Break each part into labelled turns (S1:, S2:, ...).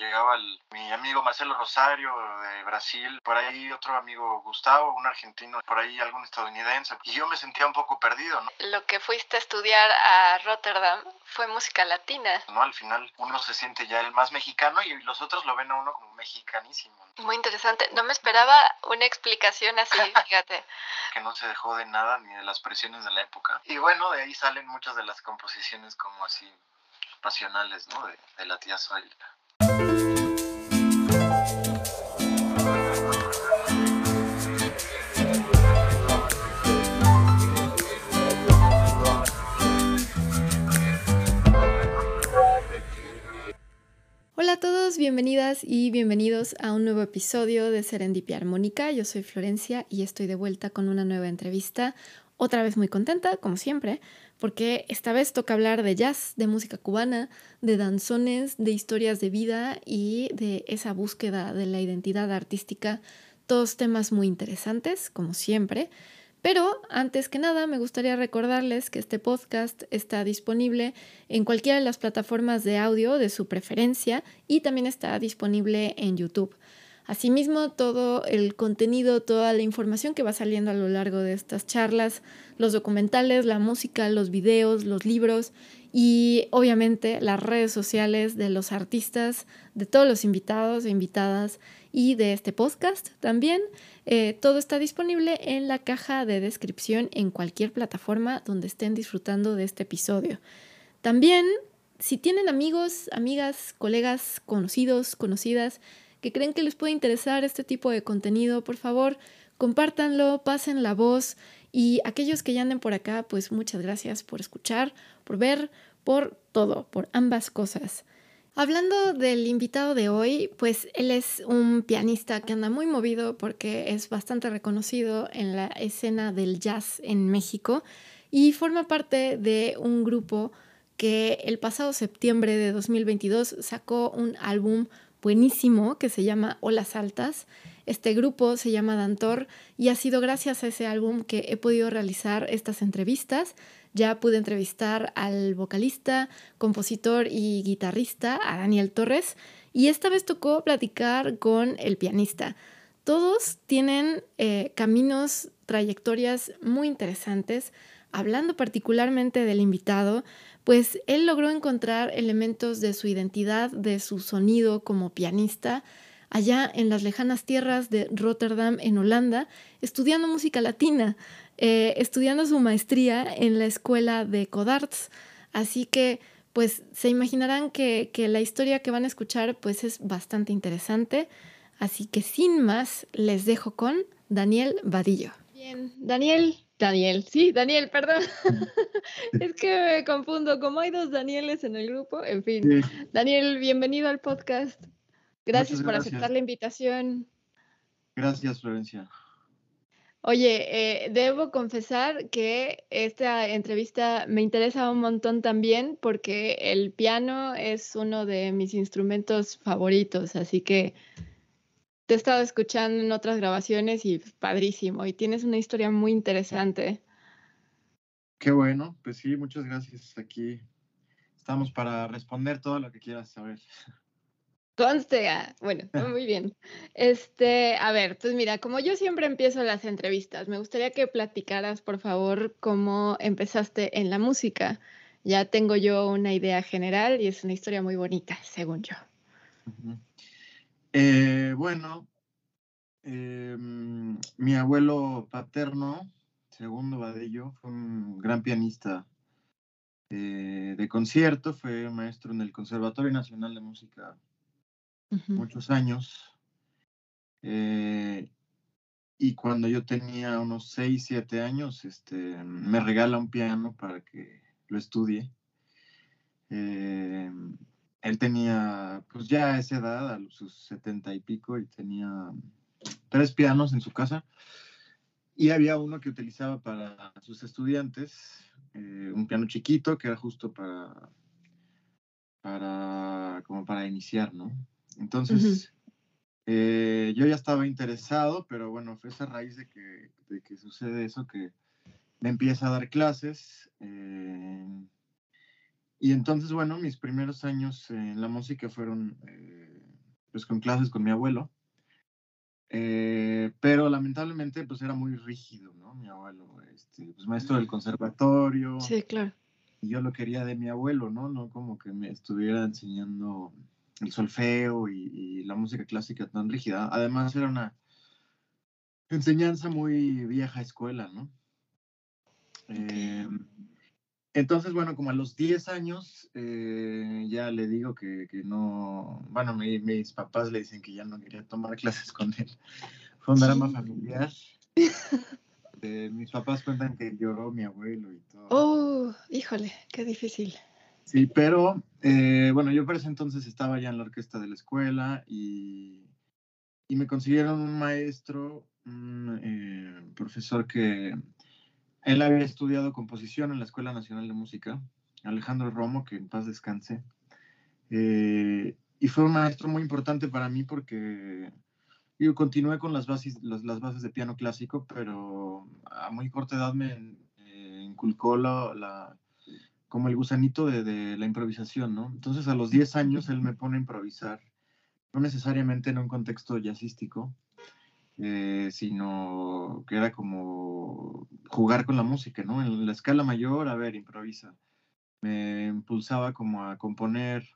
S1: llegaba el, mi amigo Marcelo Rosario de Brasil, por ahí otro amigo Gustavo, un argentino, por ahí algún estadounidense, y yo me sentía un poco perdido, ¿no?
S2: Lo que fuiste a estudiar a Rotterdam fue música latina.
S1: ¿no? Al final uno se siente ya el más mexicano y los otros lo ven a uno como mexicanísimo.
S2: Muy interesante. No me esperaba una explicación así, fíjate.
S1: que no se dejó de nada ni de las presiones de la época. Y bueno, de ahí salen muchas de las composiciones como así pasionales, ¿no? De, de la tía Zoila.
S3: Hola a todos, bienvenidas y bienvenidos a un nuevo episodio de Serendipia Armónica. Yo soy Florencia y estoy de vuelta con una nueva entrevista. Otra vez muy contenta, como siempre, porque esta vez toca hablar de jazz, de música cubana, de danzones, de historias de vida y de esa búsqueda de la identidad artística. Todos temas muy interesantes, como siempre. Pero antes que nada, me gustaría recordarles que este podcast está disponible en cualquiera de las plataformas de audio de su preferencia y también está disponible en YouTube. Asimismo, todo el contenido, toda la información que va saliendo a lo largo de estas charlas, los documentales, la música, los videos, los libros y obviamente las redes sociales de los artistas, de todos los invitados e invitadas y de este podcast también. Eh, todo está disponible en la caja de descripción en cualquier plataforma donde estén disfrutando de este episodio. También, si tienen amigos, amigas, colegas, conocidos, conocidas, que creen que les puede interesar este tipo de contenido, por favor, compártanlo, pasen la voz y aquellos que ya anden por acá, pues muchas gracias por escuchar, por ver, por todo, por ambas cosas. Hablando del invitado de hoy, pues él es un pianista que anda muy movido porque es bastante reconocido en la escena del jazz en México y forma parte de un grupo que el pasado septiembre de 2022 sacó un álbum buenísimo que se llama Olas Altas. Este grupo se llama Dantor y ha sido gracias a ese álbum que he podido realizar estas entrevistas. Ya pude entrevistar al vocalista, compositor y guitarrista, a Daniel Torres, y esta vez tocó platicar con el pianista. Todos tienen eh, caminos, trayectorias muy interesantes. Hablando particularmente del invitado, pues él logró encontrar elementos de su identidad, de su sonido como pianista, allá en las lejanas tierras de Rotterdam, en Holanda, estudiando música latina, eh, estudiando su maestría en la escuela de Codarts. Así que, pues, se imaginarán que, que la historia que van a escuchar, pues, es bastante interesante. Así que, sin más, les dejo con Daniel Vadillo. Bien, Daniel, Daniel, sí, Daniel, perdón. es que me confundo, como hay dos Danieles en el grupo, en fin. Daniel, bienvenido al podcast. Gracias por aceptar la invitación.
S1: Gracias, Florencia.
S3: Oye, eh, debo confesar que esta entrevista me interesa un montón también porque el piano es uno de mis instrumentos favoritos, así que te he estado escuchando en otras grabaciones y padrísimo, y tienes una historia muy interesante.
S1: Qué bueno, pues sí, muchas gracias. Aquí estamos para responder todo lo que quieras saber.
S3: Conste, ah, bueno, muy bien. Este, a ver, pues mira, como yo siempre empiezo las entrevistas, me gustaría que platicaras, por favor, cómo empezaste en la música. Ya tengo yo una idea general y es una historia muy bonita, según yo.
S1: Eh, bueno, em, mi abuelo paterno, segundo Vadillo, fue un gran pianista eh, de concierto, fue maestro en el Conservatorio Nacional de Música muchos años. Eh, y cuando yo tenía unos 6, 7 años, este, me regala un piano para que lo estudie. Eh, él tenía, pues ya a esa edad, a sus setenta y pico, y tenía tres pianos en su casa. Y había uno que utilizaba para sus estudiantes, eh, un piano chiquito que era justo para, para, como para iniciar, ¿no? Entonces, eh, yo ya estaba interesado, pero bueno, fue esa raíz de que, de que sucede eso, que me empieza a dar clases. Eh, y entonces, bueno, mis primeros años en la música fueron eh, pues con clases con mi abuelo. Eh, pero lamentablemente pues era muy rígido, ¿no? Mi abuelo, este, pues maestro del conservatorio.
S3: Sí, claro.
S1: Y yo lo quería de mi abuelo, ¿no? No como que me estuviera enseñando el solfeo y, la música clásica tan rígida. Además era una enseñanza muy vieja escuela, ¿no? Eh, entonces, bueno, como a los 10 años, eh, ya le digo que, no, bueno, mis papás le dicen que ya no quería tomar clases con él. Fue un drama familiar. Eh, mis papás cuentan que lloró mi abuelo y todo.
S3: Oh, híjole, qué difícil.
S1: Sí, pero eh, bueno, yo por ese entonces estaba ya en la orquesta de la escuela y, y me consiguieron un maestro, un profesor que él había estudiado composición en la Escuela Nacional de Música, Alejandro Romo, que en paz descanse. Eh, y fue un maestro muy importante para mí porque yo continué con las bases, las, bases de piano clásico, pero a muy corta edad me eh, inculcó la, como el gusanito de, de, la improvisación, ¿no? Entonces a los 10 años él me pone a improvisar, no necesariamente en un contexto jazzístico, eh, sino que era como jugar con la música, ¿no? En la escala mayor, a ver, improvisa. Me impulsaba como a componer.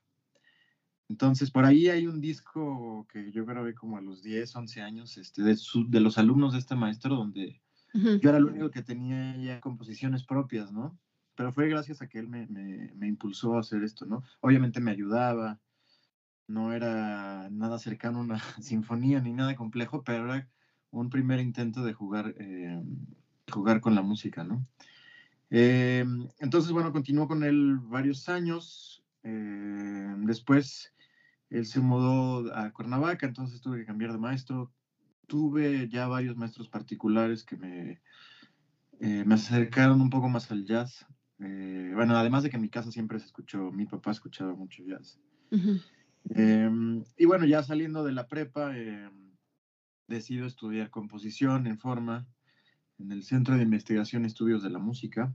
S1: Entonces, por ahí hay un disco que yo grabé como a los 10, 11 años, este, de, de los alumnos de este maestro, donde yo era el único que tenía ya composiciones propias, ¿no? Pero fue gracias a que él me, me, me impulsó a hacer esto, ¿no? Obviamente me ayudaba, no era nada cercano a una sinfonía ni nada complejo, pero era un primer intento de jugar, eh, jugar con la música, ¿no? Eh, entonces, bueno, continuó con él varios años. Eh, después, él se mudó a Cuernavaca, entonces tuve que cambiar de maestro. Tuve ya varios maestros particulares que me, me acercaron un poco más al jazz. Bueno, además de que en mi casa siempre se escuchó, mi papá escuchaba mucho jazz. y bueno, ya saliendo de la prepa, decido estudiar composición en forma en el Centro de Investigación y Estudios de la Música,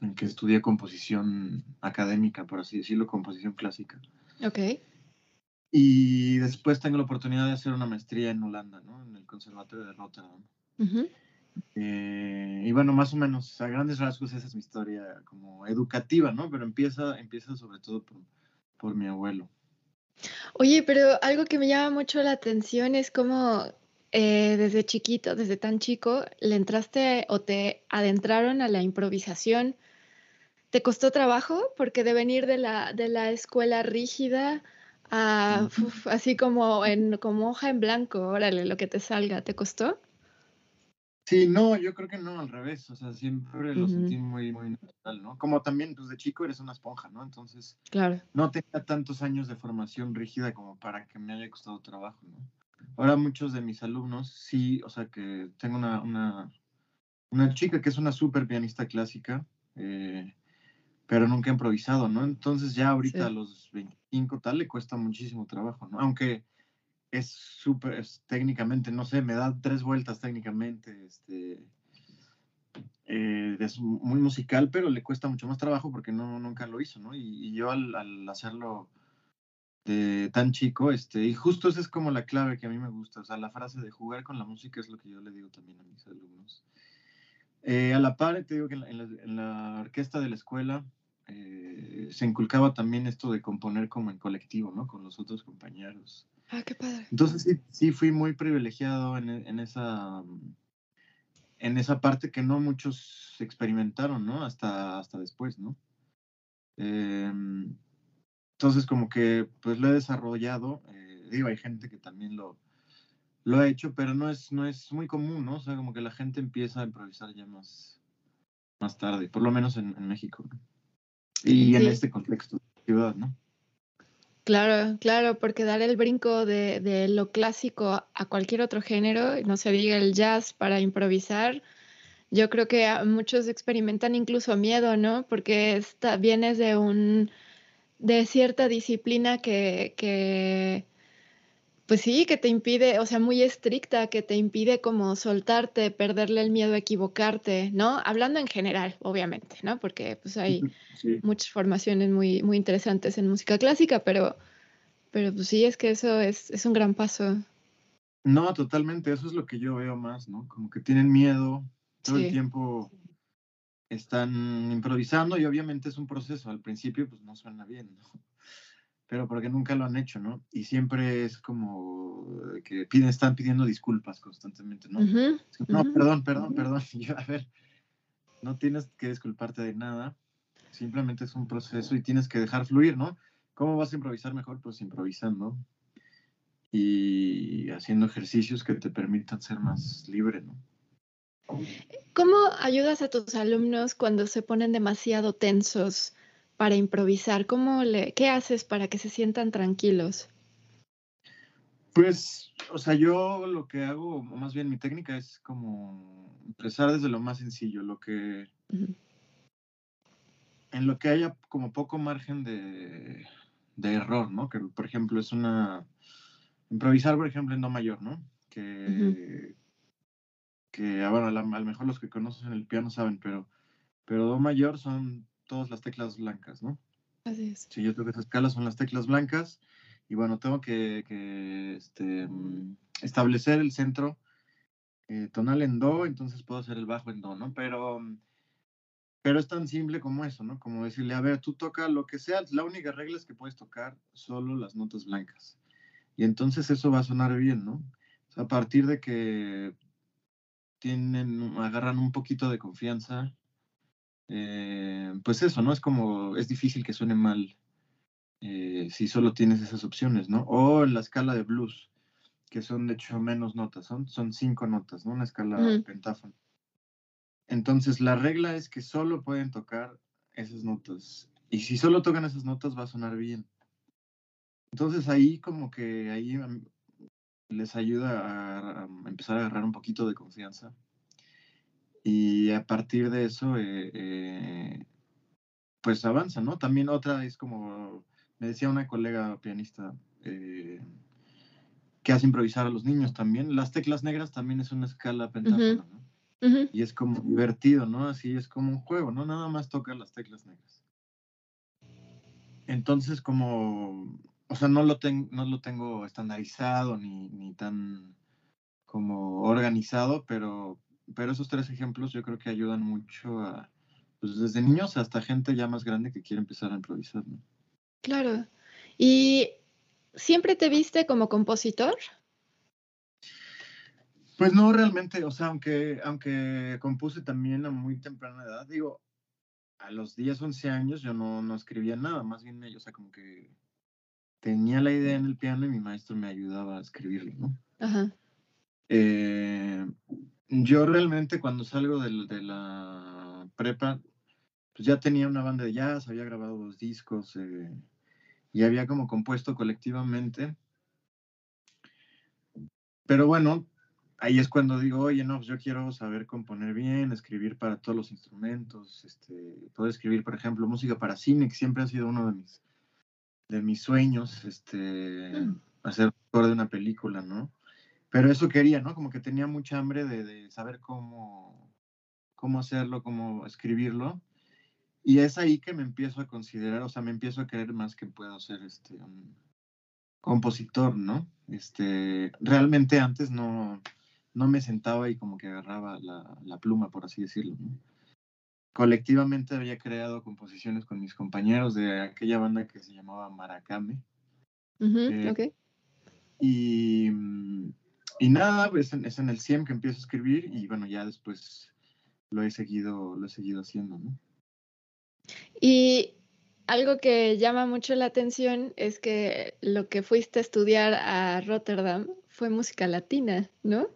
S1: en que estudié composición académica, por así decirlo, composición clásica.
S3: Ok.
S1: Y después tengo la oportunidad de hacer una maestría en Holanda, ¿no? En el Conservatorio de Rotterdam. Eh, y bueno, más o menos, a grandes rasgos, esa es mi historia como educativa, ¿no? Pero empieza, empieza sobre todo por, por mi abuelo.
S3: Oye, pero algo que me llama mucho la atención es cómo eh, desde chiquito, desde tan chico, le entraste o te adentraron a la improvisación. ¿Te costó trabajo? Porque de venir de la, de la escuela rígida a así como en como hoja en blanco, órale, lo que te salga, ¿te costó?
S1: Sí, no, yo creo que no, al revés, o sea, siempre lo sentí muy, muy natural, ¿no? Como también, pues de chico eres una esponja, ¿no? Entonces,
S3: claro.
S1: no tenía tantos años de formación rígida como para que me haya costado trabajo, ¿no? Ahora muchos de mis alumnos, sí, o sea, que tengo una, una, una chica que es una súper pianista clásica, eh, pero nunca ha improvisado, ¿no? Entonces ya ahorita a los 25 tal le cuesta muchísimo trabajo, ¿no? Aunque es súper, técnicamente, no sé, me da tres vueltas técnicamente, este, eh, es muy musical, pero le cuesta mucho más trabajo porque no, nunca lo hizo, ¿no? Y, yo al, hacerlo de tan chico, este, y justo esa es como la clave que a mí me gusta, o sea, la frase de jugar con la música es lo que yo le digo también a mis alumnos. Eh, a la par, te digo que en la, orquesta de la escuela eh, se inculcaba también esto de componer como en colectivo, ¿no? Con los otros compañeros.
S3: Ah, qué padre.
S1: Entonces sí, sí fui muy privilegiado en, en, esa, en esa parte que no muchos experimentaron, ¿no? Hasta, hasta después, ¿no? Em, entonces como que pues lo he desarrollado, eh, digo, hay gente que también lo, lo ha hecho, pero no es, no es muy común, ¿no? O sea, como que la gente empieza a improvisar ya más, más tarde, por lo menos en, México. Y en este contexto de ciudad, ¿no?
S3: Claro, claro, porque dar el brinco de, lo clásico a cualquier otro género, no se diga el jazz para improvisar, yo creo que muchos experimentan incluso miedo, ¿no? Porque está, vienes de un de cierta disciplina que, que, pues sí, que te impide, o sea, muy estricta, que te impide como soltarte, perderle el miedo a equivocarte, ¿no? Hablando en general, obviamente, ¿no? Porque pues hay muchas formaciones muy, muy interesantes en música clásica, pero, pero pues sí, es que eso es, es un gran paso.
S1: No, totalmente, eso es lo que yo veo más, ¿no? Como que tienen miedo, todo el tiempo están improvisando y obviamente es un proceso. Al principio pues no suena bien, ¿no? Pero porque nunca lo han hecho, ¿no? Y siempre es como que piden, están pidiendo disculpas constantemente, ¿no? no, perdón, perdón, perdón. Yo, a ver, no tienes que disculparte de nada. Simplemente es un proceso y tienes que dejar fluir, ¿no? ¿Cómo vas a improvisar mejor? Pues improvisando y haciendo ejercicios que te permitan ser más libre, ¿no?
S3: ¿Cómo ayudas a tus alumnos cuando se ponen demasiado tensos para improvisar? ¿Cómo le, ¿Qué haces para que se sientan tranquilos?
S1: Pues, o sea, yo lo que hago, más bien mi técnica es como empezar desde lo más sencillo, lo que... En lo que haya como poco margen de, de error, ¿no? Que, por ejemplo, es una... Improvisar, por ejemplo, en Do mayor, ¿no? Que que, ah, bueno, a lo mejor los que conocen el piano saben, pero, pero Do mayor son todas las teclas blancas, ¿no?
S3: Así es.
S1: Si yo toco esa escala son las teclas blancas y bueno, tengo que, que este, mm, establecer el centro eh, tonal en Do, entonces puedo hacer el bajo en Do, ¿no? Pero, mm, pero es tan simple como eso, ¿no? Como decirle, a ver, tú toca lo que sea, la única regla es que puedes tocar solo las notas blancas. Y entonces eso va a sonar bien, ¿no? a partir de que tienen, agarran un poquito de confianza, eh, pues eso, ¿no? Es como, es difícil que suene mal eh, si solo tienes esas opciones, ¿no? O la escala de blues, que son de hecho menos notas, son, son cinco notas, ¿no? Una escala pentáfona. Entonces, la regla es que solo pueden tocar esas notas. Y si solo tocan esas notas, va a sonar bien. Entonces, ahí como que ahí les ayuda a, empezar a agarrar un poquito de confianza. Y a partir de eso, eh, eh, pues avanza, ¿no? También otra es como, me decía una colega pianista, eh, que hace improvisar a los niños también. Las teclas negras también es una escala pentáfona, ¿no? Y es como divertido, ¿no? Así es como un juego, ¿no? Nada más toca las teclas negras. Entonces, como o sea, no lo, no lo tengo estandarizado ni, ni tan como organizado, pero, pero esos tres ejemplos yo creo que ayudan mucho a, pues desde niños hasta gente ya más grande que quiere empezar a improvisar. ¿no?
S3: Claro. ¿Y siempre te viste como compositor?
S1: Pues no realmente, o sea, aunque, aunque compuse también a muy temprana edad, digo, a los 10, 11 años yo no, no escribía nada, más bien, o sea, como que tenía la idea en el piano y mi maestro me ayudaba a escribirlo, ¿no? Ajá. Eh, yo realmente cuando salgo de, de, la prepa, pues ya tenía una banda de jazz, había grabado dos discos eh, y había como compuesto colectivamente. Pero bueno, ahí es cuando digo, oye, no, pues yo quiero saber componer bien, escribir para todos los instrumentos, este, poder escribir, por ejemplo, música para cine, que siempre ha sido uno de mis de mis sueños, este, mm. hacer de una película, ¿no? Pero eso quería, ¿no? Como que tenía mucha hambre de, saber cómo, cómo hacerlo, cómo escribirlo. Y es ahí que me empiezo a considerar, o sea, me empiezo a creer más que puedo ser este, un compositor, ¿no? Este, realmente antes no, no me sentaba y como que agarraba la, la pluma, por así decirlo, ¿no? colectivamente había creado composiciones con mis compañeros de aquella banda que se llamaba Maracame.
S3: Eh,
S1: y, y, nada, pues es en el CIEM que empiezo a escribir y bueno, ya después lo he seguido, lo he seguido haciendo, ¿no?
S3: Y algo que llama mucho la atención es que lo que fuiste a estudiar a Rotterdam fue música latina, ¿no?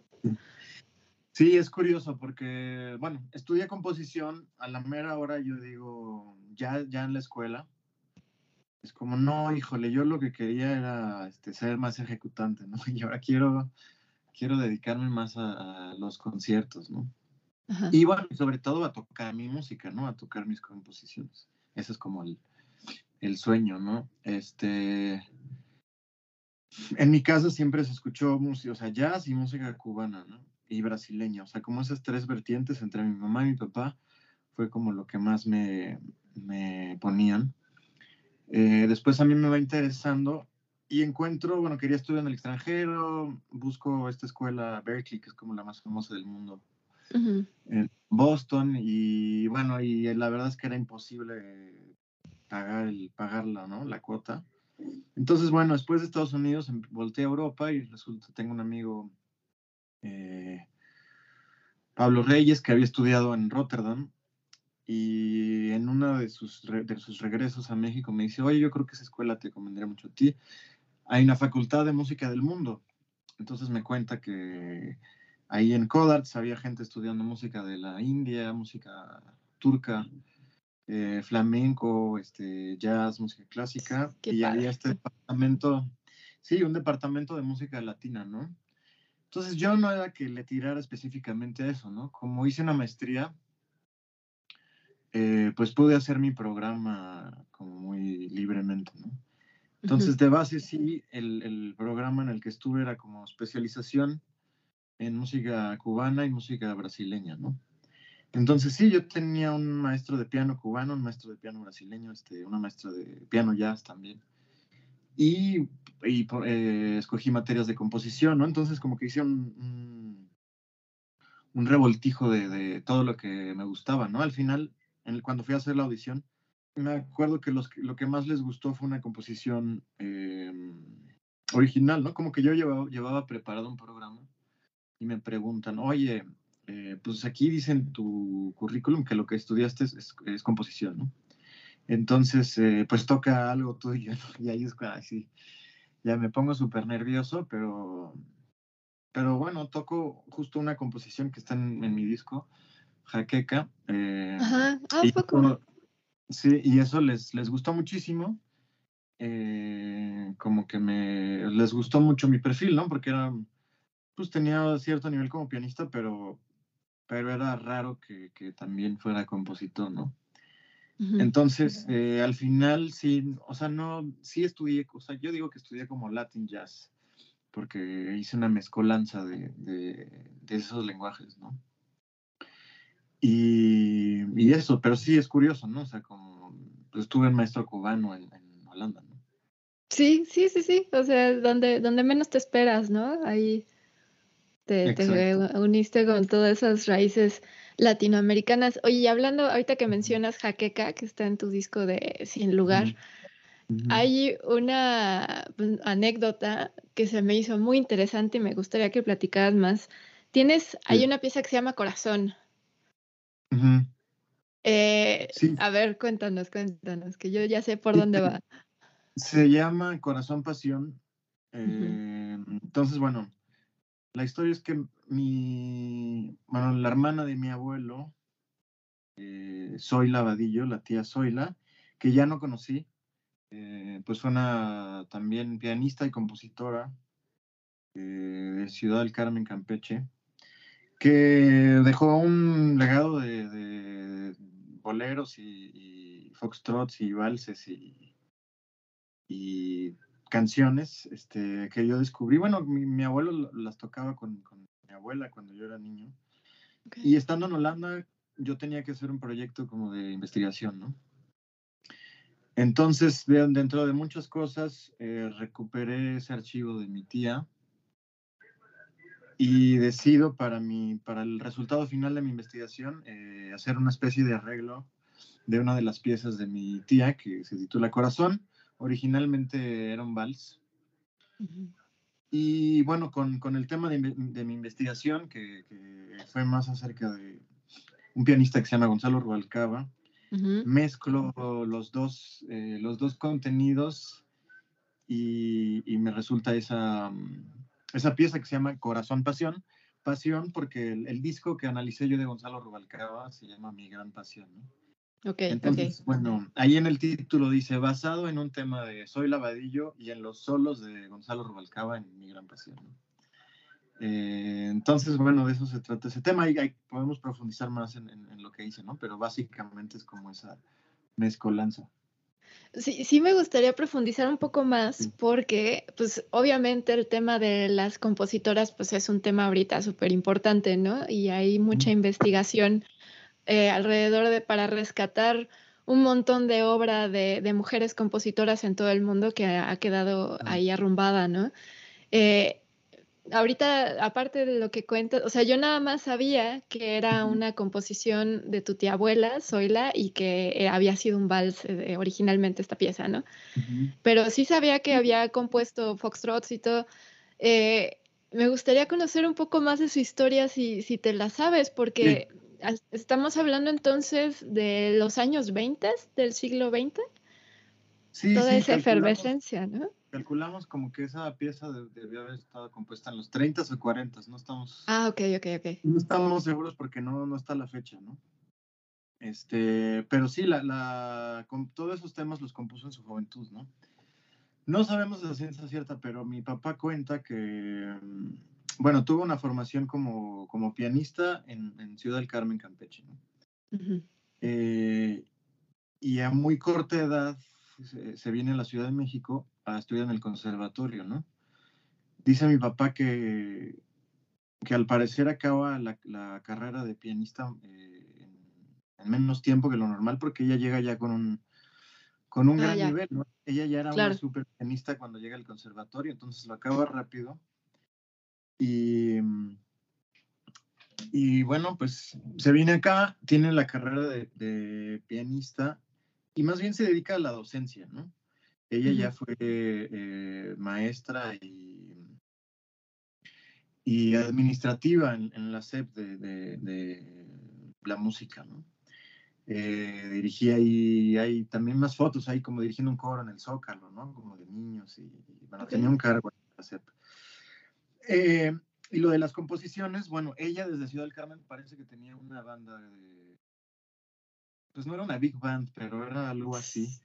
S1: Sí, es curioso porque, bueno, estudié composición, a la mera hora yo digo, ya, ya en la escuela, es como, no, híjole, yo lo que quería era este, ser más ejecutante, ¿no? Y ahora quiero, quiero dedicarme más a, los conciertos, ¿no? Y bueno, sobre todo a tocar mi música, ¿no? A tocar mis composiciones. Ese es como el, el sueño, ¿no? Este, en mi casa siempre se escuchó música, o sea, jazz y música cubana, ¿no? y brasileña. O sea, como esas tres vertientes entre mi mamá y mi papá fue como lo que más me, me ponían. Eh, después a mí me va interesando y encuentro, bueno, quería estudiar en el extranjero, busco esta escuela Berkeley, que es como la más famosa del mundo, en Boston, y bueno, y la verdad es que era imposible pagar el, pagarla, ¿no? La cuota. Entonces, bueno, después de Estados Unidos em, volteé a Europa y resulta, tengo un amigo, eh, Pablo Reyes, que había estudiado en Rotterdam, y en uno de sus, de sus regresos a México me dice, oye, yo creo que esa escuela te convendría mucho a ti. Hay una facultad de música del mundo. Entonces me cuenta que ahí en Codarts había gente estudiando música de la India, música turca, eh, flamenco, este, jazz, música clásica, y había este departamento, sí, un departamento de música latina, ¿no? Entonces yo no era que le tirara específicamente a eso, ¿no? Como hice una maestría, eh, pues pude hacer mi programa como muy libremente, ¿no? Entonces, de base, sí, el, el, programa en el que estuve era como especialización en música cubana y música brasileña, ¿no? Entonces sí, yo tenía un maestro de piano cubano, un maestro de piano brasileño, este, una maestra de piano jazz también. Y, y eh, escogí materias de composición, ¿no? Entonces como que hice un, un, revoltijo de, de, todo lo que me gustaba, ¿no? Al final, cuando fui a hacer la audición, me acuerdo que los, lo que más les gustó fue una composición eh, original, ¿no? Como que yo llevaba, llevaba preparado un programa y me preguntan, oye, eh, pues aquí dice en tu currículum que lo que estudiaste es, es, composición, ¿no? Entonces, eh, pues toca algo tuyo, ¿no? Y ahí es así, ya me pongo súper nervioso, pero, pero bueno, toco justo una composición que está en, mi disco, Jaqueca.
S3: Eh, Ajá, ah,
S1: y,
S3: poco.
S1: Sí, y eso les, les gustó muchísimo. como que me les gustó mucho mi perfil, ¿no? Porque era, pues tenía cierto nivel como pianista, pero pero era raro que, que también fuera compositor, ¿no? Entonces, eh, al final sí, o sea, no, sí estudié, o sea, yo digo que estudié como Latin Jazz, porque hice una mezcolanza de, de, esos lenguajes, ¿no? Y, y, eso, pero sí es curioso, ¿no? O sea, como pues, estuve en maestro cubano en, en, Holanda, ¿no?
S3: Sí, sí, sí, sí, o sea, donde, donde menos te esperas, ¿no? Ahí te, uniste con todas esas raíces latinoamericanas. Oye, hablando, ahorita que mencionas Jaqueca, que está en tu disco de Sin Lugar, hay una pues, anécdota que se me hizo muy interesante y me gustaría que platicaras más. Tienes, hay una pieza que se llama Corazón. Eh, a ver, cuéntanos, cuéntanos, que yo ya sé por dónde va.
S1: Se llama Corazón Pasión. Eh, entonces, bueno, la historia es que mi, bueno, la hermana de mi abuelo, eh, Zoila Vadillo, la tía Zoila, que ya no conocí, eh, pues fue una también pianista y compositora eh, de Ciudad del Carmen, Campeche, que dejó un legado de, boleros y, y, foxtrots y valses y, y canciones este, que yo descubrí. Bueno, mi, abuelo las tocaba con, mi abuela cuando yo era niño. Y estando en Holanda, yo tenía que hacer un proyecto como de investigación, ¿no? Entonces, dentro de muchas cosas, eh, recuperé ese archivo de mi tía y decido para, mi, para el resultado final de mi investigación eh, hacer una especie de arreglo de una de las piezas de mi tía que se titula Corazón. Originalmente era un vals. Y bueno, con, con, el tema de, de mi investigación, que, fue más acerca de un pianista que se llama Gonzalo Rubalcaba, mezclo los dos, eh, los dos contenidos y, y, me resulta esa, esa pieza que se llama Corazón Pasión. Pasión porque el, el, disco que analicé yo de Gonzalo Rubalcaba se llama Mi Gran Pasión. ¿no? Entonces, bueno, ahí en el título dice, basado en un tema de Soy Lavadillo y en los solos de Gonzalo Rubalcaba en Mi Gran Pasión. Eh, entonces, bueno, de eso se trata ese tema y podemos profundizar más en, lo que hice, ¿no? Pero básicamente es como esa mezcolanza.
S3: Sí, sí me gustaría profundizar un poco más porque, pues, obviamente el tema de las compositoras, pues, es un tema ahorita súper importante, ¿no? Y hay mucha investigación eh, alrededor de para rescatar un montón de obra de, de, mujeres compositoras en todo el mundo que ha, quedado ahí arrumbada, ¿no? Eh, ahorita, aparte de lo que cuentas, o sea, yo nada más sabía que era una composición de tu tía abuela, Zoila, y que eh, había sido un vals eh, originalmente esta pieza, ¿no? Pero sí sabía que había compuesto foxtrots y todo. Eh, me gustaría conocer un poco más de su historia si, si te la sabes, porque estamos hablando entonces de los años 20 del siglo XX. Sí, Toda esa efervescencia, ¿no?
S1: Calculamos como que esa pieza debió haber estado compuesta en los 30 o 40, no estamos...
S3: Ah, ok, ok, ok.
S1: No estamos seguros porque no, no está la fecha, ¿no? Este, pero sí, la, la, con todos esos temas los compuso en su juventud, ¿no? No sabemos de la ciencia cierta, pero mi papá cuenta que, mm, bueno, tuvo una formación como, como pianista en, en, Ciudad del Carmen, Campeche, ¿no? Eh, y a muy corta edad se, se, viene a la Ciudad de México a estudiar en el conservatorio, ¿no? Dice mi papá que, que al parecer acaba la, la carrera de pianista eh, en, menos tiempo que lo normal porque ella llega ya con un, con un ah, gran nivel, ¿no? Ella ya era una super pianista cuando llega al conservatorio, entonces lo acaba rápido. Y, y bueno, pues se viene acá, tiene la carrera de, de pianista y más bien se dedica a la docencia, ¿no? Ella ya fue eh, maestra y, y administrativa en, la SEP de, la música, ¿no? Eh, dirigía ahí, hay también más fotos ahí como dirigiendo un coro en el Zócalo, ¿no? Como de niños y, bueno, tenía un cargo en la SEP. Eh, y lo de las composiciones, bueno, ella desde Ciudad del Carmen parece que tenía una banda de, pues no era una big band, pero era algo así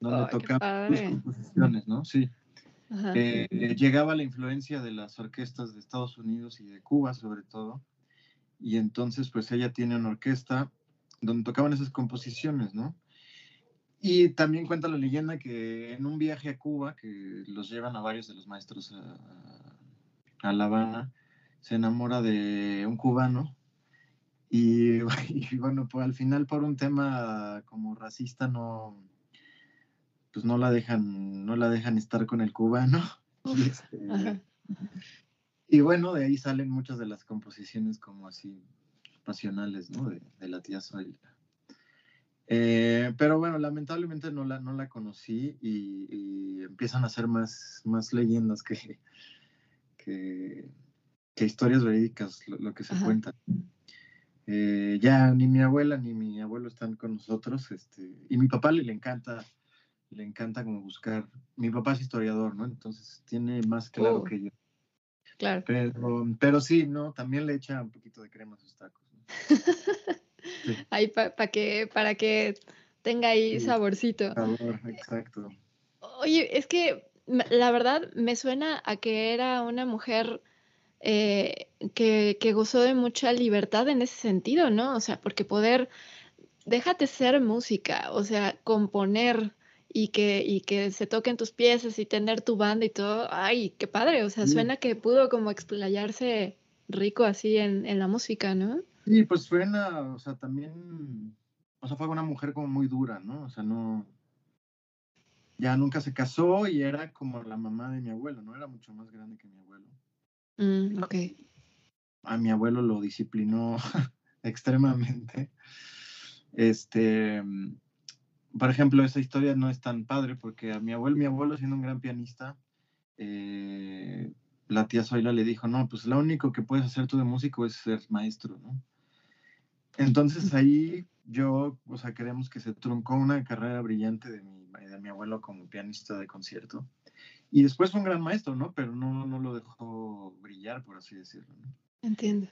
S1: donde tocaba las composiciones, ¿no? Sí. Eh, llegaba la influencia de las orquestas de Estados Unidos y de Cuba, sobre todo, y entonces, pues ella tiene una orquesta donde tocaban esas composiciones, ¿no? Y también cuenta la leyenda que en un viaje a Cuba, que los llevan a varios de los maestros a, La Habana, se enamora de un cubano y, y, bueno, pues al final por un tema como racista no, pues no la dejan, no la dejan estar con el cubano. Este, y, bueno, de ahí salen muchas de las composiciones como así pasionales, ¿no? De, la tía Zoila. Eh, pero bueno, lamentablemente no la, no la conocí y, empiezan a ser más, más leyendas que, que, historias verídicas, lo, que se cuenta. Eh, ya ni mi abuela ni mi abuelo están con nosotros, este, y mi papá le, le encanta le encanta como buscar. Mi papá es historiador, ¿no? Entonces tiene más claro oh. que yo.
S3: Claro.
S1: Pero, pero sí, ¿no? También le echa un poquito de crema a sus tacos.
S3: Ahí para que, para que tenga ahí saborcito.
S1: Sabor, exacto.
S3: Oye, es que la verdad me suena a que era una mujer eh, que, que gozó de mucha libertad en ese sentido, ¿no? O sea, porque poder, déjate ser música, o sea, componer y que, y que se toquen tus piezas y tener tu banda y todo, ay, qué padre, o sea, suena que pudo como explayarse rico así en, en, la música, ¿no?
S1: Sí, pues fue una, o sea, también, o sea, fue una mujer como muy dura, ¿no? O sea, no, ya nunca se casó y era como la mamá de mi abuelo, ¿no? Era mucho más grande que mi abuelo.
S3: Mm, ok.
S1: A mi abuelo lo disciplinó extremadamente. Este, por ejemplo, esa historia no es tan padre porque a mi abuelo, mi abuelo siendo un gran pianista, eh, la tía Zoila le dijo, no, pues lo único que puedes hacer tú de músico es ser maestro, ¿no? Entonces ahí yo, o sea, queremos que se truncó una carrera brillante de mi, de mi abuelo como pianista de concierto. Y después fue un gran maestro, ¿no? Pero no, no lo dejó brillar, por así decirlo. ¿no?
S3: Entiendo.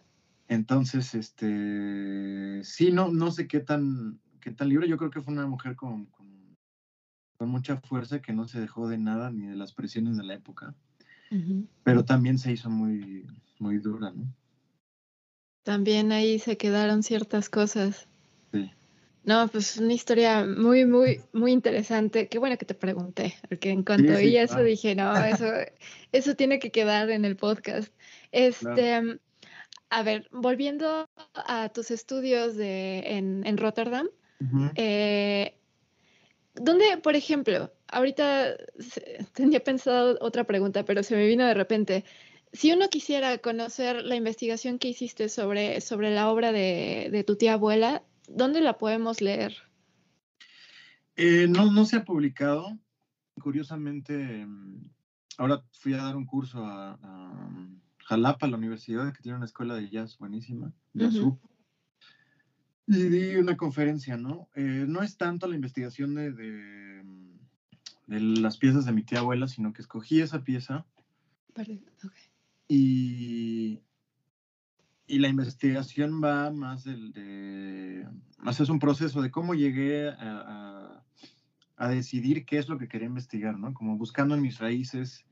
S1: Entonces, este, sí, no, no sé qué tan, qué tan libre. Yo creo que fue una mujer con, con, mucha fuerza que no se dejó de nada ni de las presiones de la época, pero también se hizo muy, muy dura, ¿no?
S3: También ahí se quedaron ciertas cosas.
S1: Sí.
S3: No, pues una historia muy, muy, muy interesante. Qué bueno que te pregunté, porque en cuanto oí eso dije, no, eso, eso tiene que quedar en el podcast. Este, a ver, volviendo a tus estudios de, en, en Rotterdam, eh, ¿Dónde, por ejemplo, ahorita tenía pensado otra pregunta, pero se me vino de repente. Si uno quisiera conocer la investigación que hiciste sobre, sobre la obra de, tu tía abuela, ¿dónde la podemos leer?
S1: Eh, no, no se ha publicado. Curiosamente, mm, ahora fui a dar un curso a, Jalapa, la universidad, que tiene una escuela de jazz buenísima, de y di una conferencia, ¿no? Eh, no es tanto la investigación de, de, las piezas de mi tía abuela, sino que escogí esa pieza. Y, y la investigación va más del de, más es un proceso de cómo llegué a, a, decidir qué es lo que quería investigar, ¿no? Como buscando en mis raíces,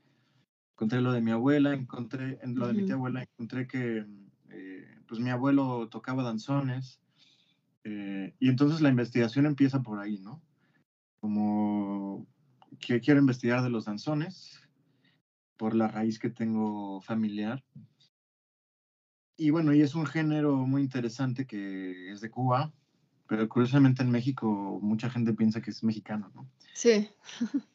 S1: encontré lo de mi abuela, encontré en lo de mi tía abuela, encontré que eh, pues mi abuelo tocaba danzones, eh, y entonces la investigación empieza por ahí, ¿no? Como que quiero investigar de los danzones, por la raíz que tengo familiar. Y bueno, y es un género muy interesante que es de Cuba, pero curiosamente en México mucha gente piensa que es mexicano, ¿no?
S3: Sí.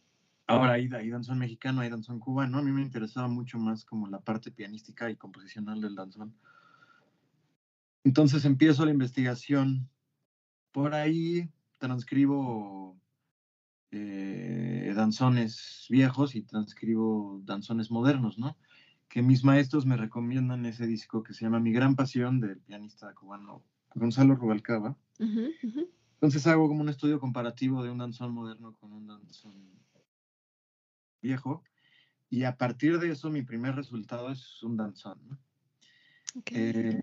S1: Ahora hay, hay danzón mexicano, hay danzón cubano. A mí me interesaba mucho más como la parte pianística y composicional del danzón. Entonces empiezo la investigación por ahí transcribo eh, danzones viejos y transcribo danzones modernos, ¿no? Que mis maestros me recomiendan ese disco que se llama Mi Gran Pasión del pianista cubano Gonzalo Rubalcaba. Entonces hago como un estudio comparativo de un danzón moderno con un danzón viejo y a partir de eso mi primer resultado es un danzón, ¿no? Eh,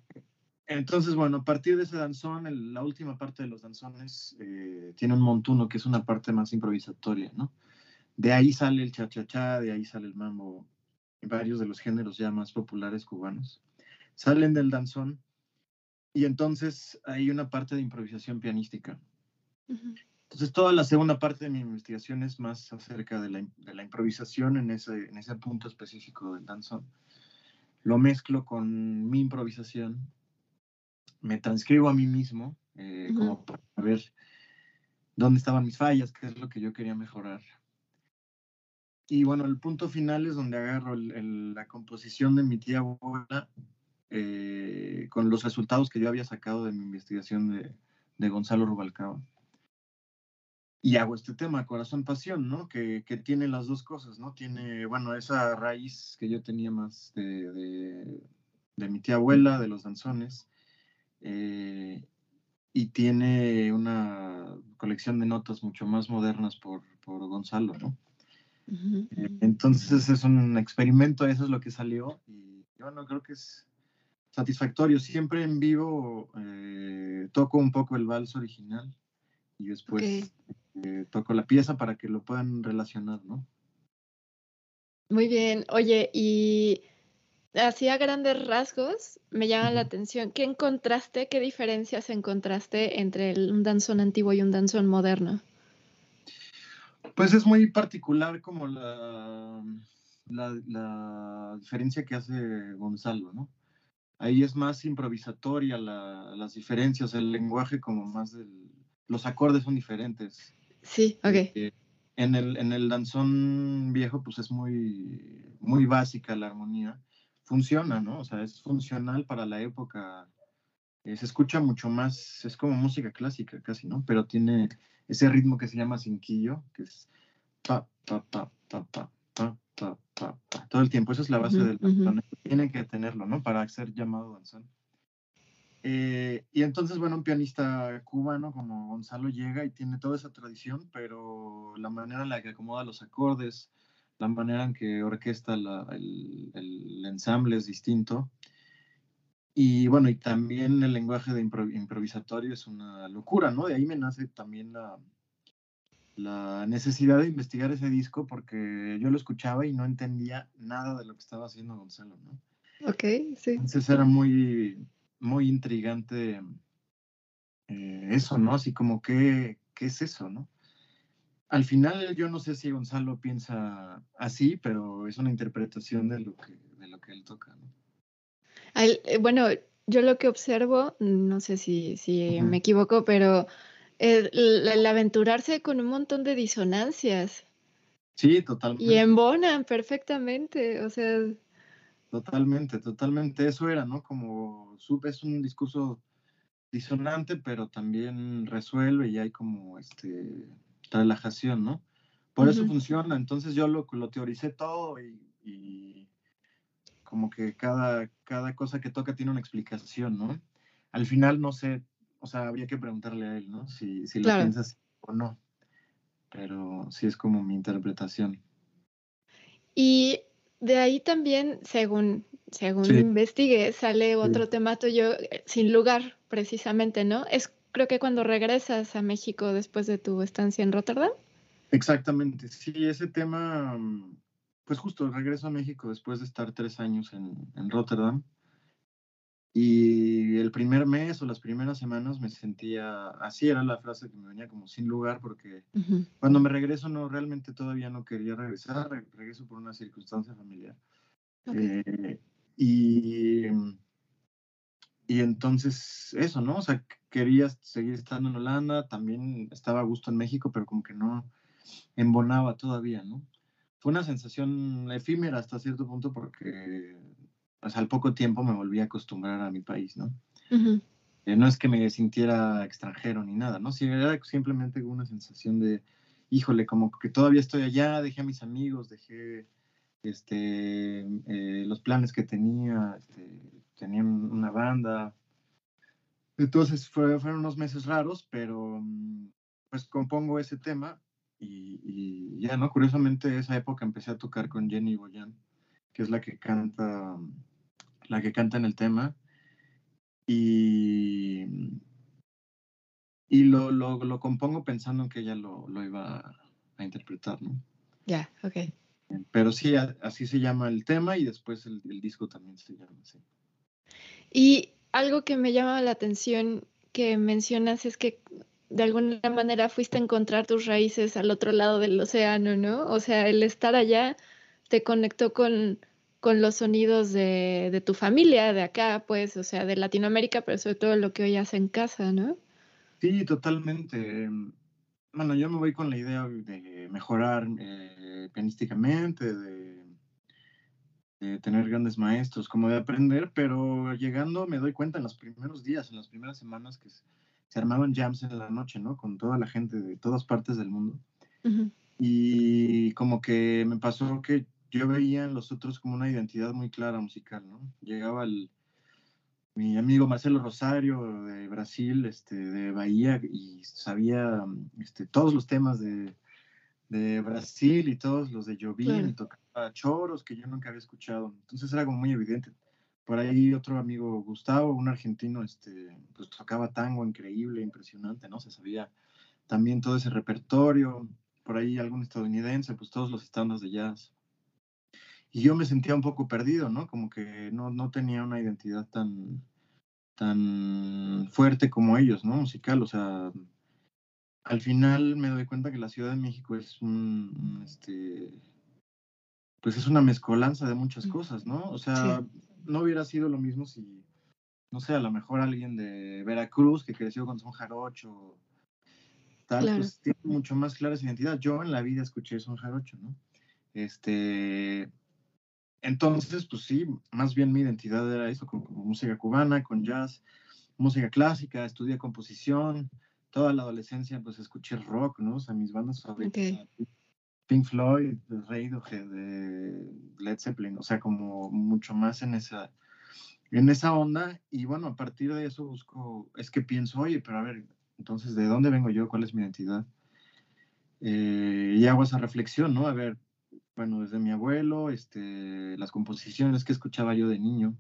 S1: entonces, bueno, a partir de ese danzón, la última parte de los danzones eh, tiene un montuno, que es una parte más improvisatoria, ¿no? De ahí sale el cha-cha-cha, de ahí sale el mambo, varios de los géneros ya más populares cubanos. Salen del danzón y entonces hay una parte de improvisación pianística. Entonces, toda la segunda parte de mi investigación es más acerca de la, improvisación en ese, en ese punto específico del danzón. Lo mezclo con mi improvisación me transcribo a mí mismo, eh, como para ver dónde estaban mis fallas, qué es lo que yo quería mejorar. Y bueno, el punto final es donde agarro la composición de mi tía abuela eh, con los resultados que yo había sacado de mi investigación de, de Gonzalo Rubalcaba. Y hago este tema, Corazón Pasión, ¿no? Que, que, tiene las dos cosas, ¿no? Tiene, bueno, esa raíz que yo tenía más de, de, de mi tía abuela, de los danzones, eh, y tiene una colección de notas mucho más modernas por, por Gonzalo, ¿no? Eh, entonces es un experimento, eso es lo que salió y bueno, creo que es satisfactorio. Siempre en vivo eh, toco un poco el vals original y después toco la pieza para que lo puedan relacionar, ¿no?
S3: Muy bien, oye, y así a grandes rasgos me llama la atención. ¿Qué encontraste, qué diferencias encontraste entre un danzón antiguo y un danzón moderno?
S1: Pues es muy particular como la, la, diferencia que hace Gonzalo, ¿no? Ahí es más improvisatoria las diferencias, el lenguaje como más del... Los acordes son diferentes.
S3: Sí, ok.
S1: Eh, en, el, en el danzón viejo pues es muy, muy básica la armonía funciona, ¿no? O sea, es funcional para la época. Eh, se escucha mucho más, es como música clásica casi, ¿no? Pero tiene ese ritmo que se llama cinquillo, que es pa, pa, pa, pa, pa, pa, pa, pa, pa todo el tiempo. Esa es la base del danzón. Tienen que tenerlo, ¿no? Para ser llamado danzón. Eh, y entonces, bueno, un pianista cubano como Gonzalo llega y tiene toda esa tradición, pero la manera en la que acomoda los acordes, la manera en que orquesta el, el, ensamble es distinto. Y bueno, y también el lenguaje de improvisatorio es una locura, ¿no? De ahí me nace también la, la necesidad de investigar ese disco porque yo lo escuchaba y no entendía nada de lo que estaba haciendo Gonzalo, ¿no?
S3: Ok, sí.
S1: Entonces era muy, muy intrigante eh, eso, ¿no? Así como, ¿qué, ¿qué es eso, no? al final yo no sé si Gonzalo piensa así, pero es una interpretación de lo que, lo que él toca.
S3: Eh, bueno, yo lo que observo, no sé si, si me equivoco, pero el, aventurarse con un montón de disonancias.
S1: Sí, totalmente.
S3: Y embonan perfectamente, o sea.
S1: Totalmente, totalmente. Eso era, ¿no? Como es un discurso disonante, pero también resuelve y hay como este relajación, ¿no? Por eso funciona. Entonces yo lo, lo teoricé todo y, como que cada, cada cosa que toca tiene una explicación, ¿no? Al final no sé, o sea, habría que preguntarle a él, ¿no? Si, si lo piensas o no. Pero sí es como mi interpretación.
S3: Y de ahí también, según, según investigué, sale otro tema tuyo eh, sin lugar, precisamente, ¿no? Es creo que cuando regresas a México después de tu estancia en Rotterdam.
S1: Exactamente, sí, ese tema, mm, pues justo regreso a México después de estar tres años en, en Rotterdam. Y el primer mes o las primeras semanas me sentía, así era la frase que me venía como sin lugar, porque cuando me regreso no, realmente todavía no quería regresar, regreso por una circunstancia familiar. Eh, y, y entonces eso, ¿no? O sea, quería seguir estando en Holanda, también estaba a gusto en México, pero como que no embonaba todavía, ¿no? Fue una sensación efímera hasta cierto punto porque pues, al poco tiempo me volví a acostumbrar a mi país, ¿no? Eh, no es que me sintiera extranjero ni nada, ¿no? Sí, era simplemente una sensación de, híjole, como que todavía estoy allá, dejé a mis amigos, dejé este, eh, los planes que tenía, este, tenía una banda. Entonces fueron unos meses raros, pero mm, pues compongo ese tema y, y, ya, ¿no? Curiosamente esa época empecé a tocar con Jenny Boyan, que es la que canta la que canta en el tema. Y, y lo, lo, lo compongo pensando en que ella lo, lo iba a, interpretar, ¿no?
S3: Ya, ok.
S1: Pero sí, así se llama el tema y después el, el, disco también se llama así.
S3: Y algo que me llama la atención que mencionas es que de alguna manera fuiste a encontrar tus raíces al otro lado del océano, ¿no? O sea, el estar allá te conectó con, con los sonidos de, de, tu familia, de acá, pues, o sea, de Latinoamérica, pero sobre todo lo que oías en casa, ¿no?
S1: Sí, totalmente. Bueno, yo me voy con la idea de mejorar eh, pianísticamente, de, de, tener grandes maestros, como de aprender, pero llegando me doy cuenta en los primeros días, en las primeras semanas que se, armaban jams en la noche, ¿no? Con toda la gente de todas partes del mundo. Y como que me pasó que yo veía en los otros como una identidad muy clara musical, ¿no? Llegaba el, mi amigo Marcelo Rosario de Brasil, este, de Bahía, y sabía este, todos los temas de, de Brasil y todos los de Jobim, y tocaba choros que yo nunca había escuchado. Entonces era como muy evidente. Por ahí otro amigo, Gustavo, un argentino, este, pues tocaba tango increíble, impresionante, ¿no? Se sabía también todo ese repertorio. Por ahí algún estadounidense, pues todos los estándares de jazz y yo me sentía un poco perdido, ¿no? Como que no, no tenía una identidad tan, tan fuerte como ellos, ¿no? Musical, o sea, al final me doy cuenta que la Ciudad de México es un, este, pues es una mezcolanza de muchas mm. cosas, ¿no? O sea, no hubiera sido lo mismo si, no sé, a lo mejor alguien de Veracruz que creció con son jarocho, tal, pues tiene mucho más clara esa identidad. Yo en la vida escuché son jarocho, ¿no? Este, entonces, pues sí, más bien mi identidad era eso, con, música cubana, con jazz, música clásica, estudié composición, toda la adolescencia pues escuché rock, ¿no? O sea, mis bandas favoritas, Pink Floyd, Radiohead, de Led Zeppelin, o sea, como mucho más en esa, en esa onda. Y bueno, a partir de eso busco, es que pienso, oye, pero a ver, entonces, ¿de dónde vengo yo? ¿Cuál es mi identidad? Eh, y hago esa reflexión, ¿no? A ver, bueno, desde mi abuelo, este, las composiciones que escuchaba yo de niño.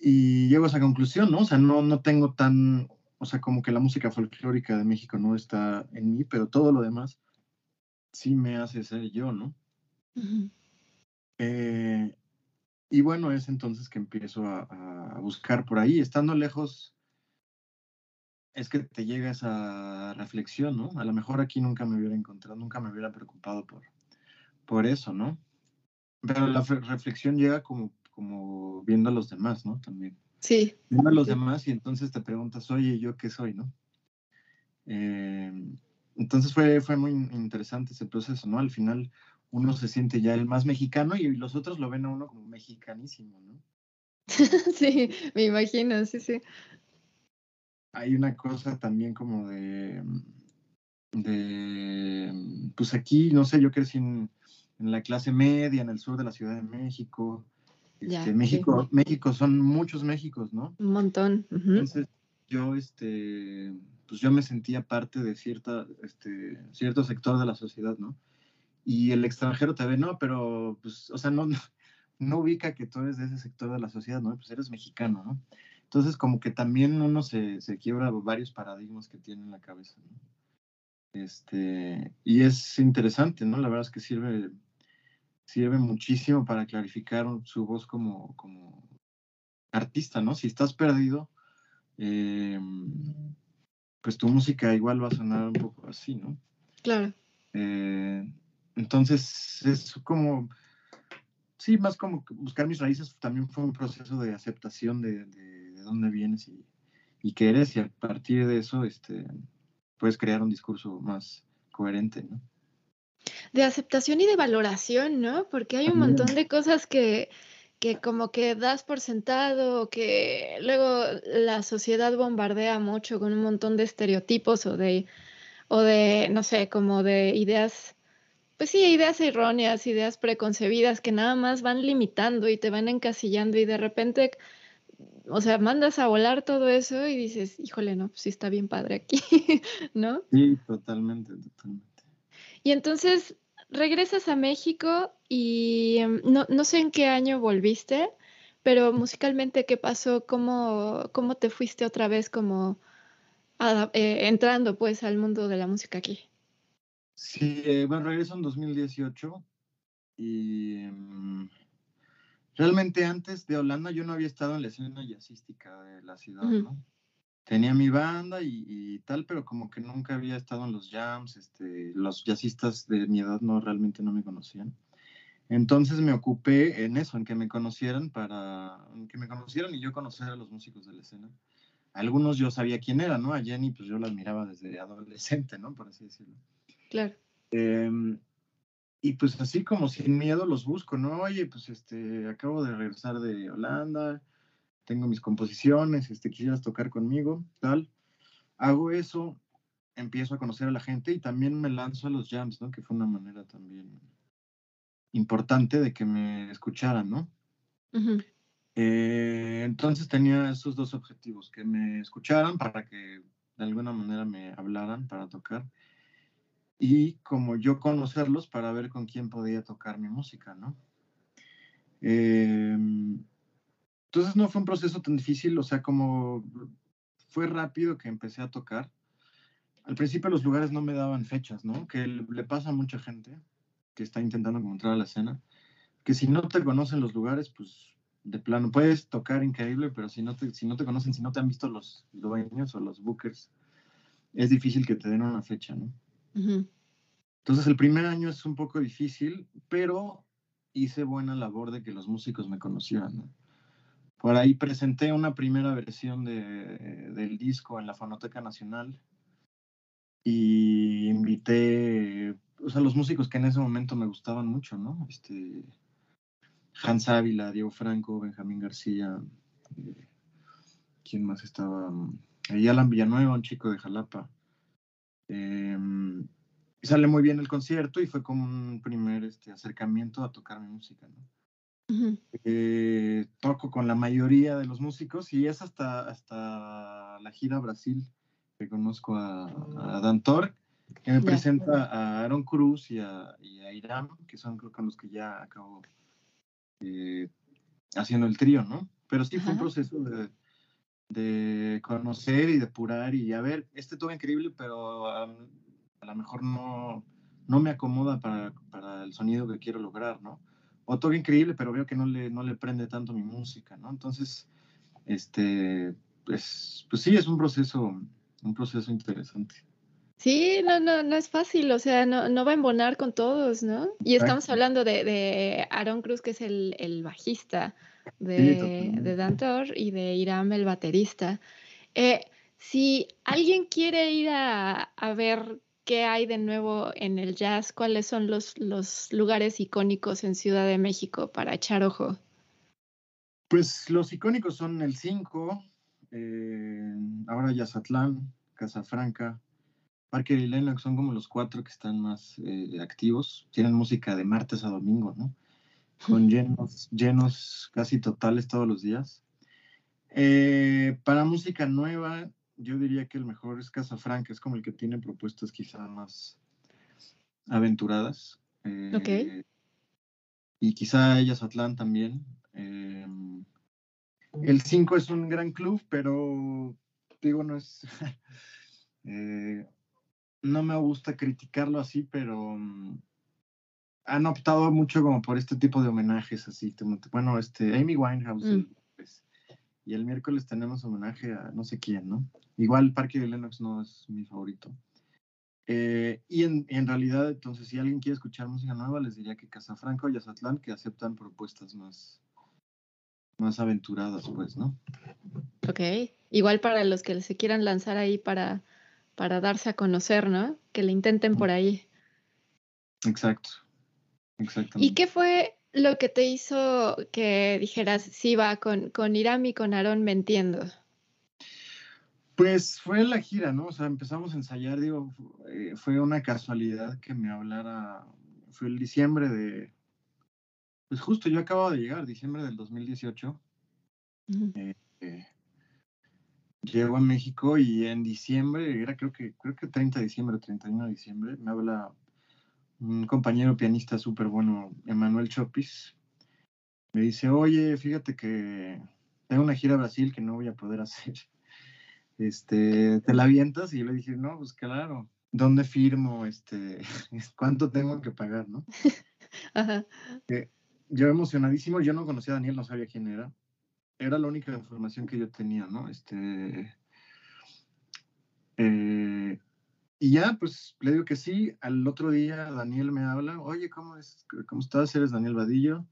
S1: Y llego a esa conclusión, ¿no? O sea, no, no tengo tan, o sea, como que la música folclórica de México no está en mí, pero todo lo demás sí me hace ser yo, ¿no? Eh, y bueno, es entonces que empiezo a, a, buscar por ahí, estando lejos es que te llega esa reflexión, ¿no? A lo mejor aquí nunca me hubiera encontrado, nunca me hubiera preocupado por, por eso, ¿no? Pero la reflexión llega como, como viendo a los demás, ¿no? También.
S3: Sí.
S1: Viendo a los demás y entonces te preguntas, oye, ¿yo qué soy, no? Eh, entonces fue, fue muy interesante ese proceso, ¿no? Al final uno se siente ya el más mexicano y los otros lo ven a uno como mexicanísimo, ¿no?
S3: sí, me imagino, sí, sí.
S1: Hay una cosa también como de, de, pues aquí, no sé, yo crecí en, en la clase media, en el sur de la Ciudad de México. Este, México, México son muchos Méxicos, ¿no?
S3: Un montón.
S1: Entonces, yo, este, pues yo me sentía parte de cierta, este, cierto sector de la sociedad, ¿no? Y el extranjero te ve, no, pero, pues, o sea, no, no ubica que tú eres de ese sector de la sociedad, ¿no? Pues eres mexicano, ¿no? Entonces, como que también uno se, se quiebra varios paradigmas que tiene en la cabeza, ¿no? Este, y es interesante, ¿no? La verdad es que sirve sirve muchísimo para clarificar su voz como, como artista, ¿no? Si estás perdido, em, pues tu música igual va a sonar un poco así, ¿no?
S3: Claro.
S1: Eh, entonces, es como, sí, más como buscar mis raíces también fue un proceso de aceptación de, de, dónde vienes y, y qué eres, y a partir de eso, este, puedes crear un discurso más coherente, ¿no?
S3: de aceptación y de valoración, ¿no? Porque hay un montón de cosas que, que como que das por sentado, que luego la sociedad bombardea mucho con un montón de estereotipos o de, o de, no sé, como de ideas, pues sí, ideas erróneas, ideas preconcebidas que nada más van limitando y te van encasillando y de repente, o sea, mandas a volar todo eso y dices, híjole, no, pues sí está bien padre aquí, ¿no?
S1: Sí, totalmente, totalmente.
S3: Y entonces regresas a México y em, no, no, sé en qué año volviste, pero musicalmente, ¿qué pasó? ¿Cómo, cómo te fuiste otra vez como eh, entrando pues al mundo de la música aquí?
S1: Sí, eh, bueno, regreso en 2018 y em, realmente antes de Holanda yo no había estado en la escena jazzística de la ciudad, ¿no? tenía mi banda y, tal, pero como que nunca había estado en los jams, este, los jazzistas de mi edad no realmente no me conocían. Entonces me ocupé en eso, en que me conocieran para, en que me conocieran y yo conocer a los músicos de la escena. Algunos yo sabía quién era, ¿no? A Jenny pues yo la admiraba desde adolescente, ¿no? Por así decirlo.
S3: Claro.
S1: Em, y pues así como sin miedo los busco, ¿no? Oye, pues este, acabo de regresar de Holanda, tengo mis composiciones, este, quisieras tocar conmigo, tal. Hago eso, empiezo a conocer a la gente y también me lanzo a los jams, ¿no? Que fue una manera también importante de que me escucharan, ¿no? Eh, entonces tenía esos dos objetivos, que me escucharan para que de alguna manera me hablaran para tocar y como yo conocerlos para ver con quién podía tocar mi música, ¿no? Eh, entonces no fue un proceso tan difícil, o sea, como fue rápido que empecé a tocar. Al principio los lugares no me daban fechas, ¿no? Que le pasa a mucha gente que está intentando encontrar a la escena, que si no te conocen los lugares, pues de plano puedes tocar increíble, pero si no te, si no te conocen, si no te han visto los dueños o los bookers, es difícil que te den una fecha, ¿no? Entonces el primer año es un poco difícil, pero hice buena labor de que los músicos me conocieran, ¿no? Por ahí presenté una primera versión de, del disco en la Fonoteca Nacional y invité o sea, los músicos que en ese momento me gustaban mucho, ¿no? Este, Hans Ávila, Diego Franco, Benjamín García, eh, ¿quién más estaba? Y Alan Villanueva, un chico de Jalapa. Em, y sale muy bien el concierto y fue como un primer este, acercamiento a tocar mi música, ¿no? Eh, toco con la mayoría de los músicos y es hasta, hasta la gira Brasil que conozco a, a Dan Tork, que me presenta a Aaron Cruz y a, y a, Iram, que son creo con los que ya acabo eh, haciendo el trío, ¿no? Pero sí fue un proceso de, de, conocer y depurar y a ver, este todo increíble, pero a lo mejor no, no me acomoda para, para el sonido que quiero lograr, ¿no? o todo increíble, pero veo que no le, no le prende tanto mi música, ¿no? Entonces, este, pues, pues sí, es un proceso, un proceso interesante.
S3: Sí, no, no, no es fácil, o sea, no, no va a embonar con todos, ¿no? Y estamos hablando de, de Aaron Cruz, que es el, el bajista de, de Dantor, y de Iram, el baterista. Eh, Si alguien quiere ir a, a ver qué hay de nuevo en el jazz, cuáles son los, los lugares icónicos en Ciudad de México para echar ojo.
S1: Pues los icónicos son el 5, eh, ahora Yazatlán, Casafranca, Parque de Lennox, son como los cuatro que están más eh, activos. Tienen música de martes a domingo, ¿no? Con llenos, llenos casi totales todos los días. Eh, para música nueva, yo diría que el mejor es Casafranca, es como el que tiene propuestas quizá más aventuradas.
S3: ok.
S1: Y quizá Yazatlán también. Em, el 5 es un gran club, pero digo, no es. Eh, no me gusta criticarlo así, pero mm, han optado mucho como por este tipo de homenajes, así. Bueno, este, Amy Winehouse. Mm. Pues, y el miércoles tenemos homenaje a no sé quién, ¿no? Igual Parque de Lennox no es mi favorito. Eh, y en, en, realidad, entonces, si alguien quiere escuchar música nueva, les diría que Casafranco y Azatlán, que aceptan propuestas más, más aventuradas, pues, ¿no?
S3: Ok. Igual para los que se quieran lanzar ahí para, para darse a conocer, ¿no? Que le intenten por ahí.
S1: Exacto. Exactamente.
S3: ¿Y qué fue lo que te hizo que dijeras, sí, va, con, con Iram y con Aarón me entiendo?
S1: Pues fue la gira, ¿no? O sea, empezamos a ensayar, digo, eh, fue una casualidad que me hablara, fue el diciembre de, pues justo yo acabo de llegar, diciembre del 2018. Eh, eh, llego a México y en diciembre, era creo que, creo que 30 de diciembre, 31 de diciembre, me habla un compañero pianista súper bueno, Emanuel Chopis. Me dice, oye, fíjate que tengo una gira a Brasil que no voy a poder hacer. Este, ¿te la avientas? Y yo le dije, no, pues claro. ¿Dónde firmo? Este, ¿cuánto tengo que pagar, no? Ajá. Eh, yo emocionadísimo, yo no conocía a Daniel, no sabía quién era. Era la única información que yo tenía, ¿no? Este. Eh, y ya, pues le digo que sí. Al otro día Daniel me habla, oye, ¿cómo, es, ¿cómo estás? ¿Eres Daniel Vadillo?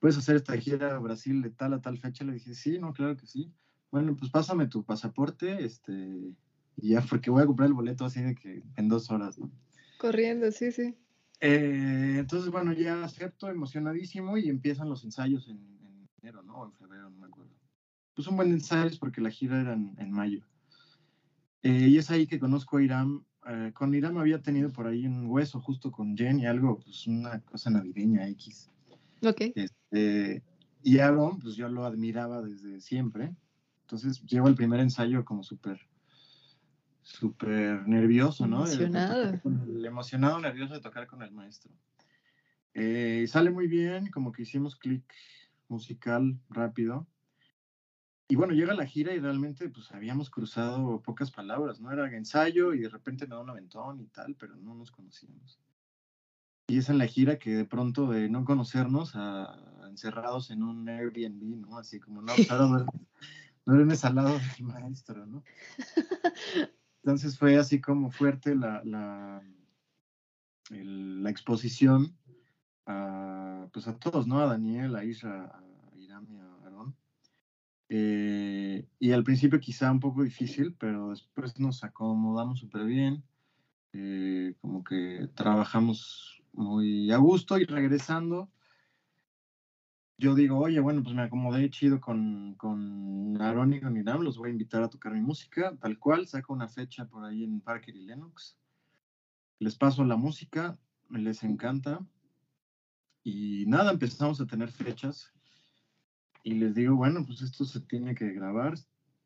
S1: ¿Puedes hacer esta gira a Brasil de tal a tal fecha? Le dije, sí, no, claro que sí. Bueno, pues pásame tu pasaporte, este, y ya, porque voy a comprar el boleto así de que en dos horas, ¿no?
S3: Corriendo, sí, sí.
S1: Eh, entonces, bueno, ya acepto, emocionadísimo, y empiezan los ensayos en, enero, ¿no? O en febrero, no me acuerdo. Pues un buen ensayo porque la gira era en, mayo. Eh, y es ahí que conozco a Iram. Eh, con Iram había tenido por ahí un hueso justo con Jen y algo, pues una cosa navideña X.
S3: Ok.
S1: Este, y Aaron, pues yo lo admiraba desde siempre. Entonces llevo el primer ensayo como súper súper nervioso, ¿no?
S3: Emocionado.
S1: el emocionado, nervioso de tocar con el maestro. Eh, sale muy bien, como que hicimos clic musical rápido. Y bueno, llega la gira y realmente pues habíamos cruzado pocas palabras, ¿no? Era ensayo y de repente me da un aventón y tal, pero no nos conocíamos. Y es en la gira que de pronto de no conocernos a, encerrados en un Airbnb, ¿no? Así como, no, no, no eres al lado del maestro, ¿no? Entonces fue así como fuerte la, la, la exposición a, pues a todos, ¿no? A Daniel, a Isra, a Iram y a Aarón. Eh, y al principio quizá un poco difícil, pero después nos acomodamos súper bien. Eh, como que trabajamos muy a gusto y regresando. Yo digo, oye, bueno, pues me acomodé chido con, con Aaron y con Iram, los voy a invitar a tocar mi música, tal cual, saco una fecha por ahí en Parker y Lennox, les paso la música, les encanta, y nada, empezamos a tener fechas, y les digo, bueno, pues esto se tiene que grabar,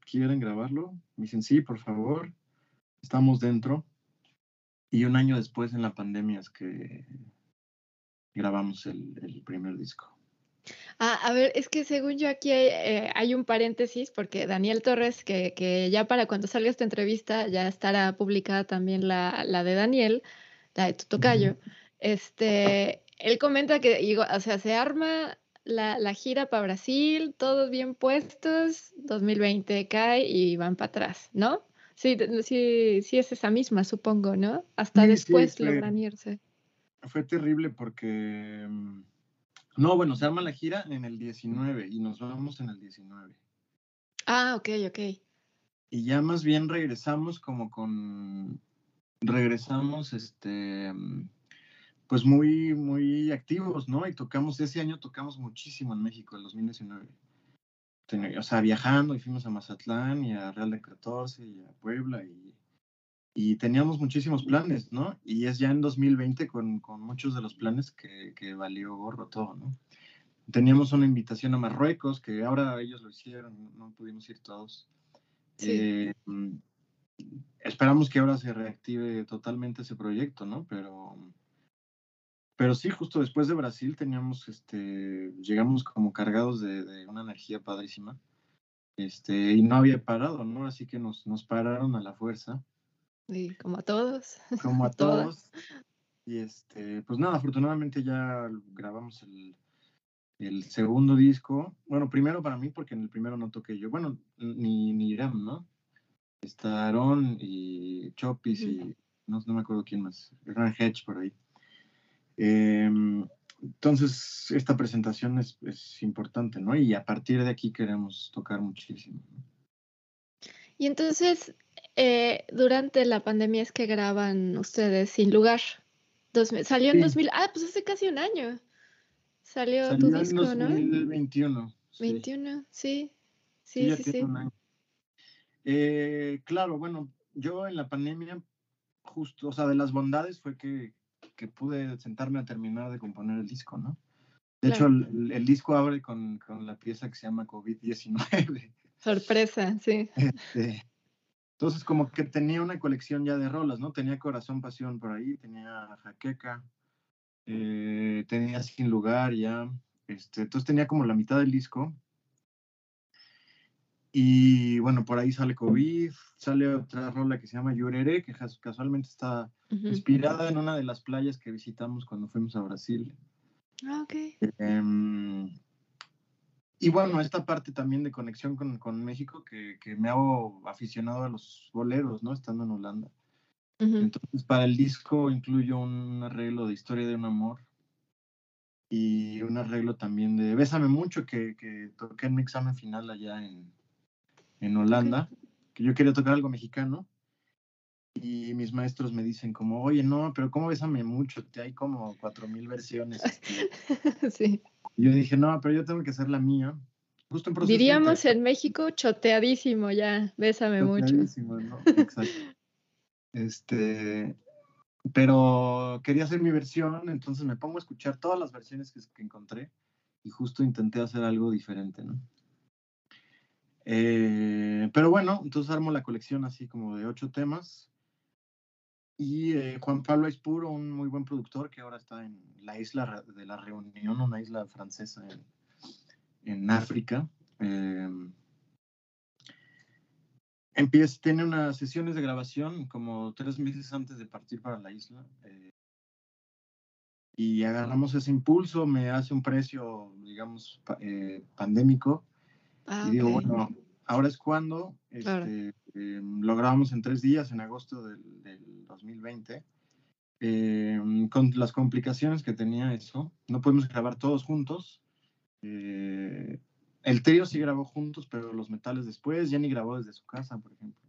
S1: ¿quieren grabarlo? Me dicen, sí, por favor, estamos dentro, y un año después en la pandemia es que grabamos el primer disco.
S3: Ah, a ver, es que según yo aquí eh, hay, un paréntesis porque Daniel Torres, que, que, ya para cuando salga esta entrevista ya estará publicada también la, la de Daniel, la de Tutocayo, este, él comenta que, o sea, se arma la, la gira para Brasil, todos bien puestos, 2020 cae y van para atrás, ¿no? Sí, sí, sí es esa misma, supongo, ¿no? Hasta después logran irse.
S1: Fue terrible porque mm, no, bueno, se arma la gira en el 19 y nos vamos en el 19.
S3: Ah, ok, ok.
S1: y ya más bien regresamos como con, regresamos, este, pues muy, muy activos, ¿no? Y tocamos, ese año tocamos muchísimo en México, en 2019. O sea, viajando y fuimos a Mazatlán y a Real de 14 y a Puebla y, y teníamos muchísimos planes, ¿no? Y es ya en 2020 con, con muchos de los planes que, que, valió gorro todo, ¿no? Teníamos una invitación a Marruecos, que ahora ellos lo hicieron, no pudimos ir todos. Sí. Eh, esperamos que ahora se reactive totalmente ese proyecto, ¿no? Pero, pero sí, justo después de Brasil teníamos, este, llegamos como cargados de, una energía padrísima, este, y no había parado, ¿no? Así que nos, nos pararon a la fuerza.
S3: Y como a todos.
S1: Como a todos. Y este, pues nada, afortunadamente ya grabamos el, el segundo disco. Bueno, primero para mí, porque en el primero no toqué yo. Bueno, ni, ni Irán, ¿no? Está Aaron y Chopis y no, no me acuerdo quién más. Gran Hedge por ahí. Em, entonces, esta presentación es, es, importante, ¿no? Y a partir de aquí queremos tocar muchísimo.
S3: Y entonces, eh, durante la pandemia es que graban ustedes sin lugar. Dos, salió en 2000, ah, pues hace casi un año. Salió, tu disco,
S1: en 2021, ¿no?
S3: 21, sí. Sí, sí, sí. sí.
S1: Eh, claro, bueno, yo en la pandemia, justo, o sea, de las bondades fue que, que pude sentarme a terminar de componer el disco, ¿no? De hecho, el, disco abre con, con, la pieza que se llama COVID-19.
S3: Sorpresa, sí.
S1: Este, entonces, como que tenía una colección ya de rolas, ¿no? Tenía Corazón Pasión por ahí, tenía Jaqueca, eh, tenía Sin Lugar ya. Este, entonces tenía como la mitad del disco y bueno, por ahí sale COVID, sale otra rola que se llama Lloreré, que casualmente está inspirada en una de las playas que visitamos cuando fuimos a Brasil.
S3: Ah, ok.
S1: Em, y bueno, esta parte también de conexión con, con México, que, que, me hago aficionado a los boleros, ¿no? Estando en Holanda. Entonces, para el disco incluyo un arreglo de Historia de un Amor y un arreglo también de Bésame Mucho, que, que toqué en mi examen final allá en, en Holanda, que yo quería tocar algo mexicano. Y mis maestros me dicen como, oye, no, pero ¿cómo bésame mucho? Te hay como cuatro mil versiones.
S3: Este". sí.
S1: Y yo dije, no, pero yo tengo que hacer la mía. Justo en
S3: Diríamos en México, choteadísimo ya, bésame choteadísimo,
S1: mucho. ¿no? Exacto. este, pero quería hacer mi versión, entonces me pongo a escuchar todas las versiones que, que encontré y justo intenté hacer algo diferente, ¿no? Eh, pero bueno, entonces armo la colección así como de ocho temas. Y eh, Juan Pablo Aispuro, un muy buen productor que ahora está en la isla de la Reunión, una isla francesa en, África. Eh, empieza, tiene unas sesiones de grabación como tres meses antes de partir para la isla. y agarramos ese impulso, me hace un precio, digamos, pandémico Ah, y digo, bueno, ahora es cuando este, em, lo grabamos en tres días, en agosto del, 2020. Em, con las complicaciones que tenía eso, no podemos grabar todos juntos. Eh, el trío sí grabó juntos, pero los metales después, Jenny grabó desde su casa, por ejemplo.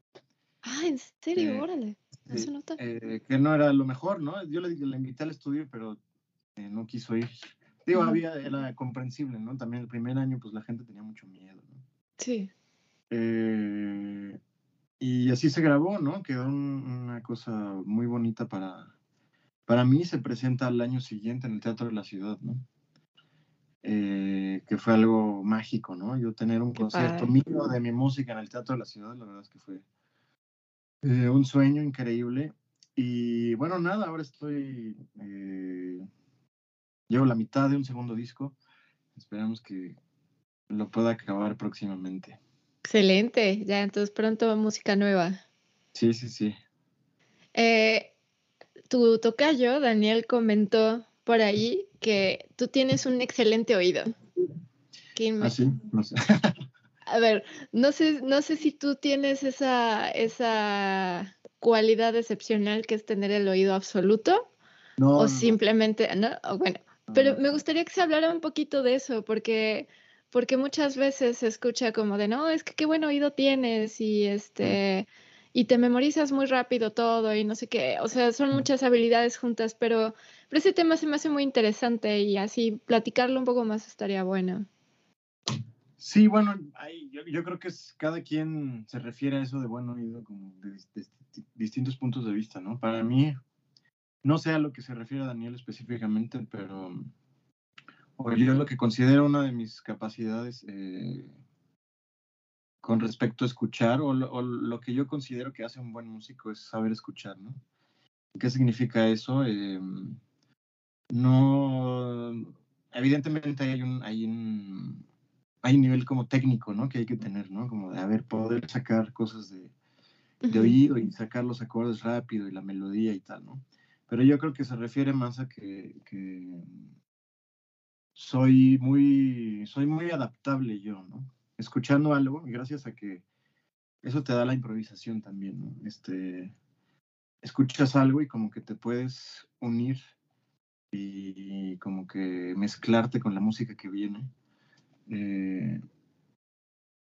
S3: Ah, ¿en serio? Eh, Órale. No se nota.
S1: Eh, que no era lo mejor, ¿no? Yo le, le invité al estudio, pero no quiso ir. Digo, había, era comprensible, ¿no? También el primer año, pues la gente tenía mucho miedo, ¿no?
S3: Sí.
S1: Eh, y así se grabó, ¿no? Quedó una cosa muy bonita para, para mí. Se presenta al año siguiente en el Teatro de la Ciudad, ¿no? Eh, que fue algo mágico, ¿no? Yo tener un concierto mío de mi música en el Teatro de la Ciudad, la verdad es que fue eh, un sueño increíble. Y bueno, nada, ahora estoy Llevo la mitad de un segundo disco. Esperamos que lo pueda acabar próximamente.
S3: Excelente, ya entonces pronto música nueva.
S1: Sí, sí, sí.
S3: Eh, tu tocayo, Daniel, comentó por ahí que tú tienes un excelente oído.
S1: ¿Ah, sí? No sé.
S3: A ver, no sé, no sé si tú tienes esa, esa cualidad excepcional que es tener el oído absoluto. No, o simplemente, ¿no? bueno, pero me gustaría que se hablara un poquito de eso, porque porque muchas veces se escucha como de, no, es que qué buen oído tienes y este, y te memorizas muy rápido todo y no sé qué, o sea, son muchas habilidades juntas, pero, pero ese tema se me hace muy interesante y así platicarlo un poco más estaría bueno.
S1: Sí, bueno, yo, creo que es, cada quien se refiere a eso de buen oído como de, distintos puntos de vista, ¿no? Para mí, no sé a lo que se refiere a Daniel específicamente, pero o yo lo que considero una de mis capacidades eh, con respecto a escuchar, o lo, que yo considero que hace un buen músico es saber escuchar, ¿no? ¿Qué significa eso? Eh, no, evidentemente hay un, hay un, hay un nivel como técnico, ¿no? Que hay que tener, ¿no? Como de, haber poder sacar cosas de, de oído y sacar los acordes rápido y la melodía y tal, ¿no? Pero yo creo que se refiere más a que, soy muy, soy muy adaptable yo, ¿no? Escuchando algo, gracias a que eso te da la improvisación también, ¿no? Este, escuchas algo y como que te puedes unir y como que mezclarte con la música que viene eh,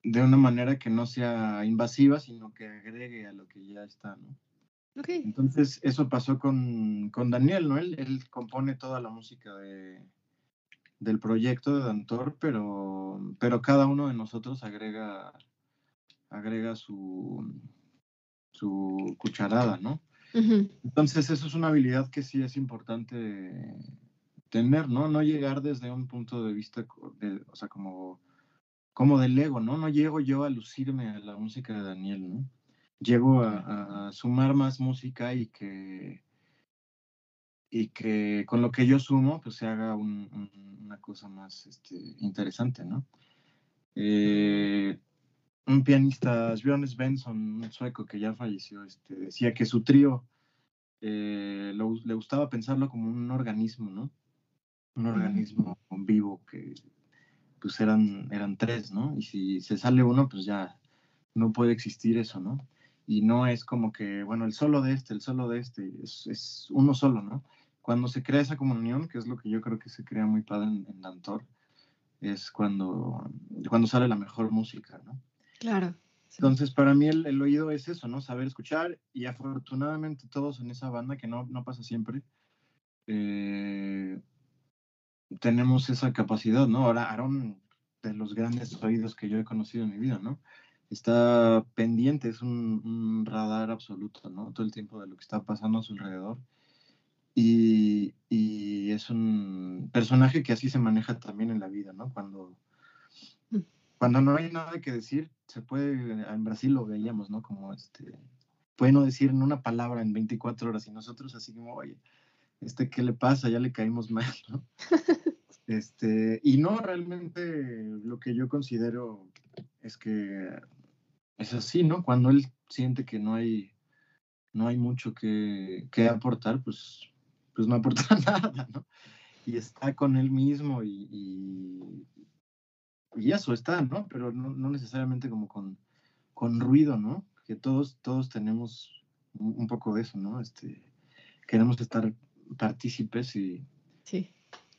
S1: de una manera que no sea invasiva, sino que agregue a lo que ya está, ¿no? Okay. Entonces, eso pasó con, con Daniel, ¿no? Él, él compone toda la música de, del proyecto de Dantor, pero, pero cada uno de nosotros agrega, agrega su, su cucharada, ¿no? Entonces, eso es una habilidad que sí es importante tener, ¿no? No llegar desde un punto de vista, de, o sea, como, como del ego, ¿no? No llego yo a lucirme a la música de Daniel, ¿no? Llego a, a sumar más música y que, y que con lo que yo sumo, pues se haga una cosa más este, interesante, ¿no? Eh, un pianista, Björn Svensson, un sueco que ya falleció, este, decía que su trío eh, le gustaba pensarlo como un organismo, ¿no? Un organismo vivo que pues eran, eran tres, ¿no? Y si se sale uno, pues ya no puede existir eso, ¿no? Y no es como que, bueno, el solo de este, el solo de este, es, es uno solo, ¿no? cuando se crea esa comunión, que es lo que yo creo que se crea muy padre en, Dantor, es cuando, cuando sale la mejor música, ¿no?
S3: Claro.
S1: Entonces, para mí el, oído es eso, ¿no? Saber escuchar y afortunadamente todos en esa banda, que no, no pasa siempre, eh, tenemos esa capacidad, ¿no? Ahora, Aaron, de los grandes oídos que yo he conocido en mi vida, ¿no? Está pendiente, es un, un radar absoluto, ¿no? Todo el tiempo de lo que está pasando a su alrededor y, y, es un personaje que así se maneja también en la vida, ¿no? Cuando, mm. cuando no hay nada que decir, se puede, en Brasil lo veíamos, ¿no? Como este, puede no decir en una palabra en 24 horas y nosotros así como, oye, este, ¿qué le pasa? Ya le caímos mal, ¿no? Este, y no, realmente lo que yo considero es que es así, ¿no? Cuando él siente que no hay, no hay mucho que, que aportar, pues pues no aporta nada, ¿no? Y está con él mismo y, y, eso está, ¿no? Pero no, necesariamente como con, con ruido, ¿no? Que todos, todos tenemos un, poco de eso, ¿no? Este, queremos estar partícipes y,
S3: sí.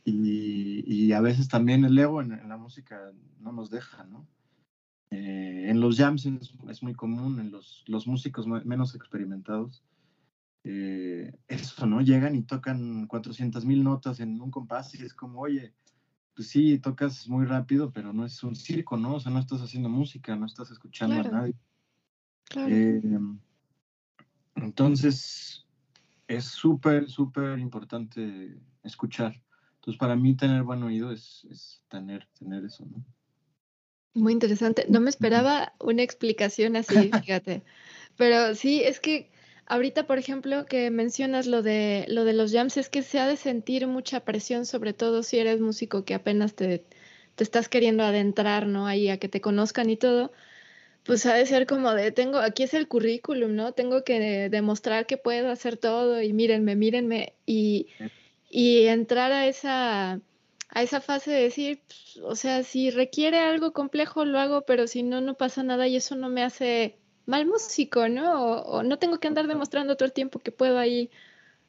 S1: y, a veces también el ego en, la música no nos deja, ¿no? Eh, en los jams es, muy común, en los, los músicos menos experimentados, eh, eso, ¿no? Llegan y tocan 400 mil notas en un compás y es como, oye, pues sí, tocas muy rápido, pero no es un circo, ¿no? O sea, no estás haciendo música, no estás escuchando a nadie. Em, entonces, es súper, súper importante escuchar. Entonces, para mí tener buen oído es, es tener, tener eso, ¿no?
S3: Muy interesante. No me esperaba una explicación así, fíjate. Pero sí, es que Ahorita, por ejemplo, que mencionas lo de, lo de los jams, es que se ha de sentir mucha presión, sobre todo si eres músico que apenas te, te estás queriendo adentrar, ¿no? Ahí a que te conozcan y todo. Pues ha de ser como de, tengo, aquí es el currículum, ¿no? Tengo que demostrar que puedo hacer todo y mírenme, mírenme. Y, y entrar a esa, a esa fase de decir, pues, o sea, si requiere algo complejo, lo hago, pero si no, no pasa nada y eso no me hace mal músico, ¿no? O, no tengo que andar demostrando todo el tiempo que puedo ahí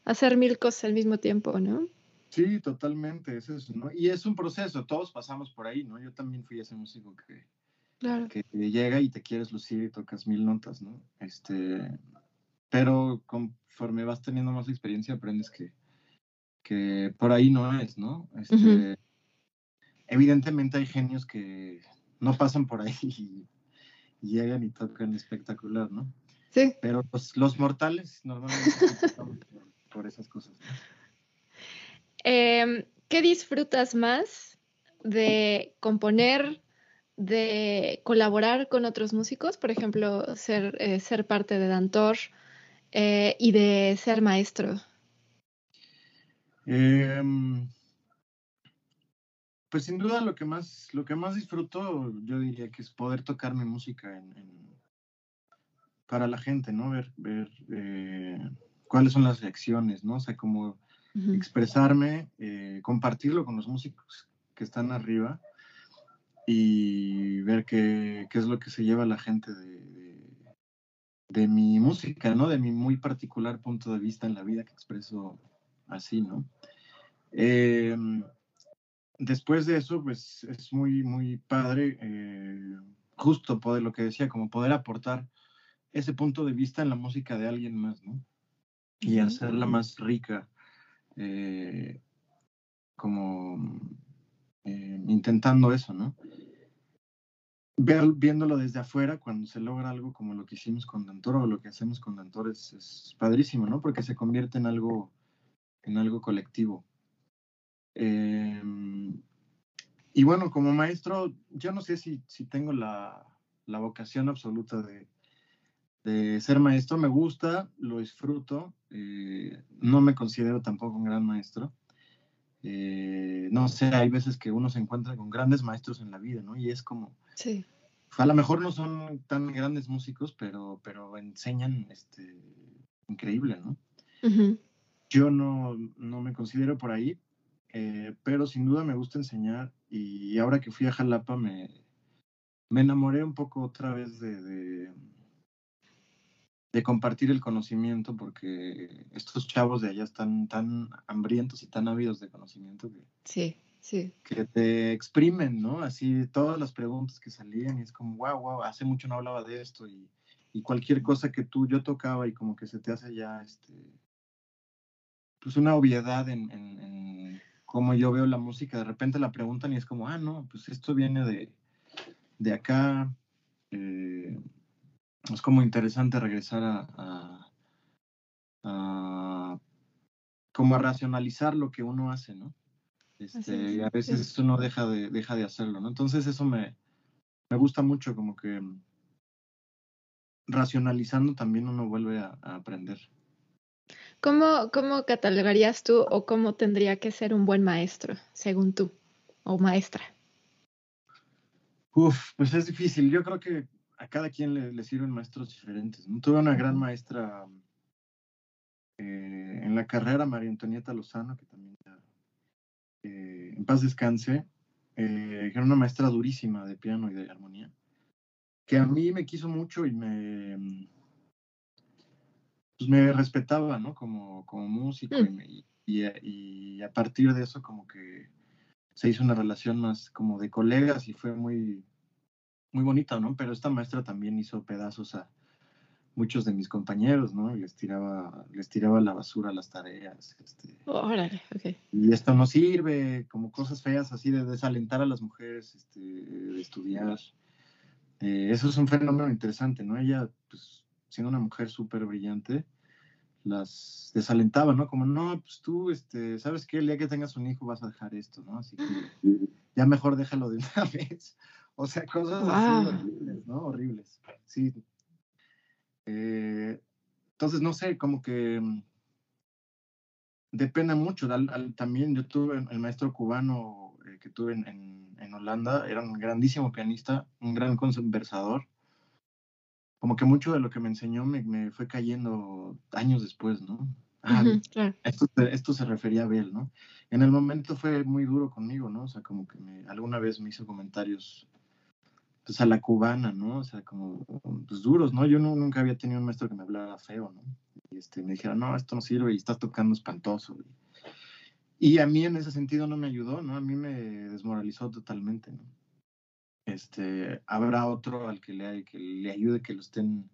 S3: hacer mil cosas al mismo tiempo, ¿no?
S1: Sí, totalmente, es eso, ¿no? Y es un proceso, todos pasamos por ahí, ¿no? Yo también fui ese músico que, que llega y te quieres lucir y tocas mil notas, ¿no? Este, pero conforme vas teniendo más experiencia aprendes que, que por ahí no es, ¿no? Este, Evidentemente hay genios que no pasan por ahí y, llegan y tocan espectacular, ¿no?
S3: Sí.
S1: Pero los, mortales normalmente pasamos por, esas cosas. ¿no?
S3: Em, ¿Qué disfrutas más de componer, de colaborar con otros músicos? Por ejemplo, ser, eh, ser parte de Dantor eh, y de ser maestro.
S1: Em, pues sin duda lo que más lo que más disfruto yo diría que es poder tocar mi música en, para la gente no ver ver eh, cuáles son las reacciones no o sea como expresarme, eh, compartirlo con los músicos que están arriba y ver qué, qué es lo que se lleva la gente de, de, mi música, ¿no? De mi muy particular punto de vista en la vida que expreso así, ¿no? Em, después de eso, pues es muy, muy padre, eh, justo poder, lo que decía, como poder aportar ese punto de vista en la música de alguien más, ¿no? Y hacerla más rica, eh, como eh, intentando eso, ¿no? Ver, viéndolo desde afuera, cuando se logra algo como lo que hicimos con Dantor o lo que hacemos con Dantor es, padrísimo, ¿no? Porque se convierte en algo, en algo colectivo. Em, y bueno, como maestro, yo no sé si, si tengo la, la vocación absoluta de, de ser maestro, me gusta, lo disfruto, eh, no me considero tampoco un gran maestro. Eh, no sé, hay veces que uno se encuentra con grandes maestros en la vida, ¿no? Y es como,
S3: sí.
S1: a lo mejor no son tan grandes músicos, pero, pero enseñan este, increíble, ¿no? Yo no, no, me considero por ahí, eh, pero sin duda me gusta enseñar y ahora que fui a Jalapa me, me enamoré un poco otra vez de de compartir el conocimiento, porque estos chavos de allá están tan hambrientos y tan ávidos de conocimiento que,
S3: sí, sí.
S1: que te exprimen, ¿no? Así todas las preguntas que salían y es como, wow, wow, hace mucho no hablaba de esto y, y cualquier cosa que tú, yo tocaba y como que se te hace ya, este, pues una obviedad en, en, cómo yo veo la música, de repente la preguntan y es como, ah, no, pues esto viene de, de acá. Eh, es como interesante regresar a, a, como a racionalizar lo que uno hace, ¿no? Este, y a veces uno deja de, deja de hacerlo, ¿no? Entonces eso me, me gusta mucho, como que racionalizando también uno vuelve a, aprender.
S3: ¿Cómo, ¿Cómo catalogarías tú o cómo tendría que ser un buen maestro, según tú, o maestra?
S1: Uf, pues es difícil. Yo creo que a cada quien le, sirven maestros diferentes. ¿no? Tuve una gran maestra eh, en la carrera, María Antonieta Lozano, que también eh, en paz descanse, eh, era una maestra durísima de piano y de armonía, que a mí me quiso mucho y me, pues me respetaba, ¿no? Como, como músico mm. y, y, a partir de eso como que se hizo una relación más como de colegas y fue muy, muy bonita, ¿no? Pero esta maestra también hizo pedazos a muchos de mis compañeros, ¿no? Les tiraba, les tiraba la basura a las tareas. Este,
S3: Órale,
S1: Y esto no sirve, como cosas feas así de desalentar a las mujeres este, de estudiar. Eh, eso es un fenómeno interesante, ¿no? Ella, pues, siendo una mujer súper brillante, las desalentaba, ¿no? Como, no, pues tú, este, ¿sabes qué? El día que tengas un hijo vas a dejar esto, ¿no? Así que ya mejor déjalo de una vez. O sea, cosas así horribles, ¿no? Horribles. Sí. Eh, entonces, no sé, como que mm, depende mucho. también yo tuve el maestro cubano eh, que tuve en, en, Holanda, era un grandísimo pianista, un gran conversador. Como que mucho de lo que me enseñó me, me fue cayendo años después, ¿no? Ah, esto, esto, se refería a Bel, ¿no? En el momento fue muy duro conmigo, ¿no? O sea, como que me, alguna vez me hizo comentarios pues a la cubana, ¿no? O sea, como pues, duros, ¿no? Yo nunca había tenido un maestro que me hablara feo, ¿no? Y este, me dijera, no, esto no sirve y estás tocando espantoso. y a mí en ese sentido no me ayudó, ¿no? A mí me desmoralizó totalmente, ¿no? Este, habrá otro al que le, que le ayude, que lo estén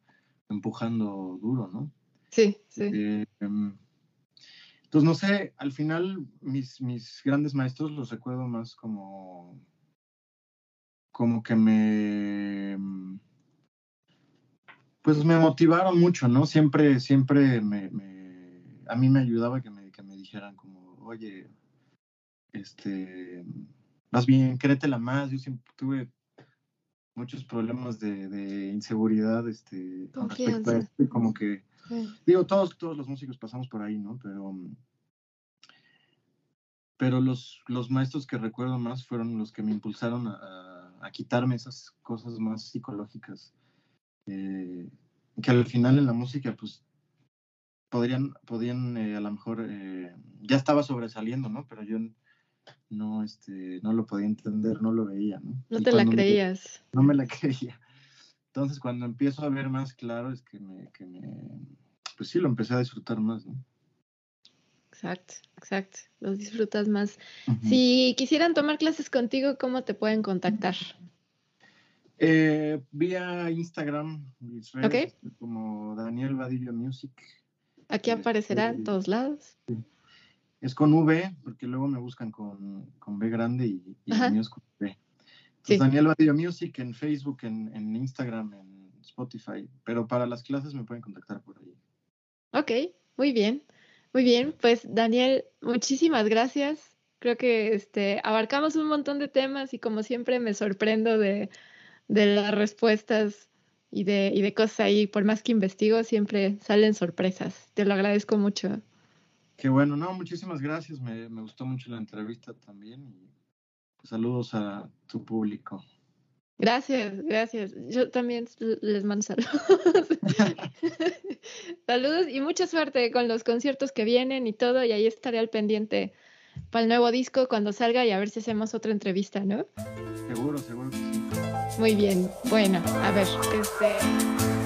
S1: empujando duro, ¿no?
S3: Sí, sí.
S1: Eh, entonces, no sé, al final mis, mis grandes maestros los recuerdo más como, como que me, pues me motivaron mucho, ¿no? Siempre, siempre me, a mí me ayudaba que me, que me dijeran como, oye, este, más bien, créetela más, yo siempre tuve muchos problemas de, inseguridad, este, con respecto a esto, como que, digo, todos, todos los músicos pasamos por ahí, ¿no? Pero, pero los, los maestros que recuerdo más fueron los que me impulsaron a, quitarme esas cosas más psicológicas, eh, que al final en la música, pues, podrían, podían eh, a lo mejor, eh, ya estaba sobresaliendo, ¿no? Pero yo no, este, no lo podía entender, no lo veía, ¿no?
S3: No te la creías.
S1: no me la creía. Entonces, cuando empiezo a ver más claro, es que me, que me, pues sí, lo empecé a disfrutar más, ¿no?
S3: Exacto, exacto. Los disfrutas más. Si quisieran tomar clases contigo, ¿cómo te pueden contactar?
S1: Eh, vía Instagram, okay. como Daniel Vadillo Music.
S3: Aquí aparecerá en todos lados. Sí.
S1: Es con V, porque luego me buscan con, con B grande y, y el mío es con V. Daniel Vadillo Music en Facebook, en, en, Instagram, en Spotify. Pero para las clases me pueden contactar por ahí.
S3: Ok, muy bien. Muy bien, pues Daniel, muchísimas gracias. Creo que este, abarcamos un montón de temas y como siempre me sorprendo de, de las respuestas y de, y de cosas ahí. Por más que investigo, siempre salen sorpresas. Te lo agradezco mucho.
S1: Qué bueno, no, muchísimas gracias. Me, gustó mucho la entrevista también. Y pues, saludos a tu público.
S3: Gracias, gracias. Yo también les mando saludos. saludos y mucha suerte con los conciertos que vienen y todo. Y ahí estaré al pendiente para el nuevo disco cuando salga y a ver si hacemos otra entrevista, ¿no?
S1: Seguro, seguro que sí.
S3: Muy bien. Bueno, a ver, este.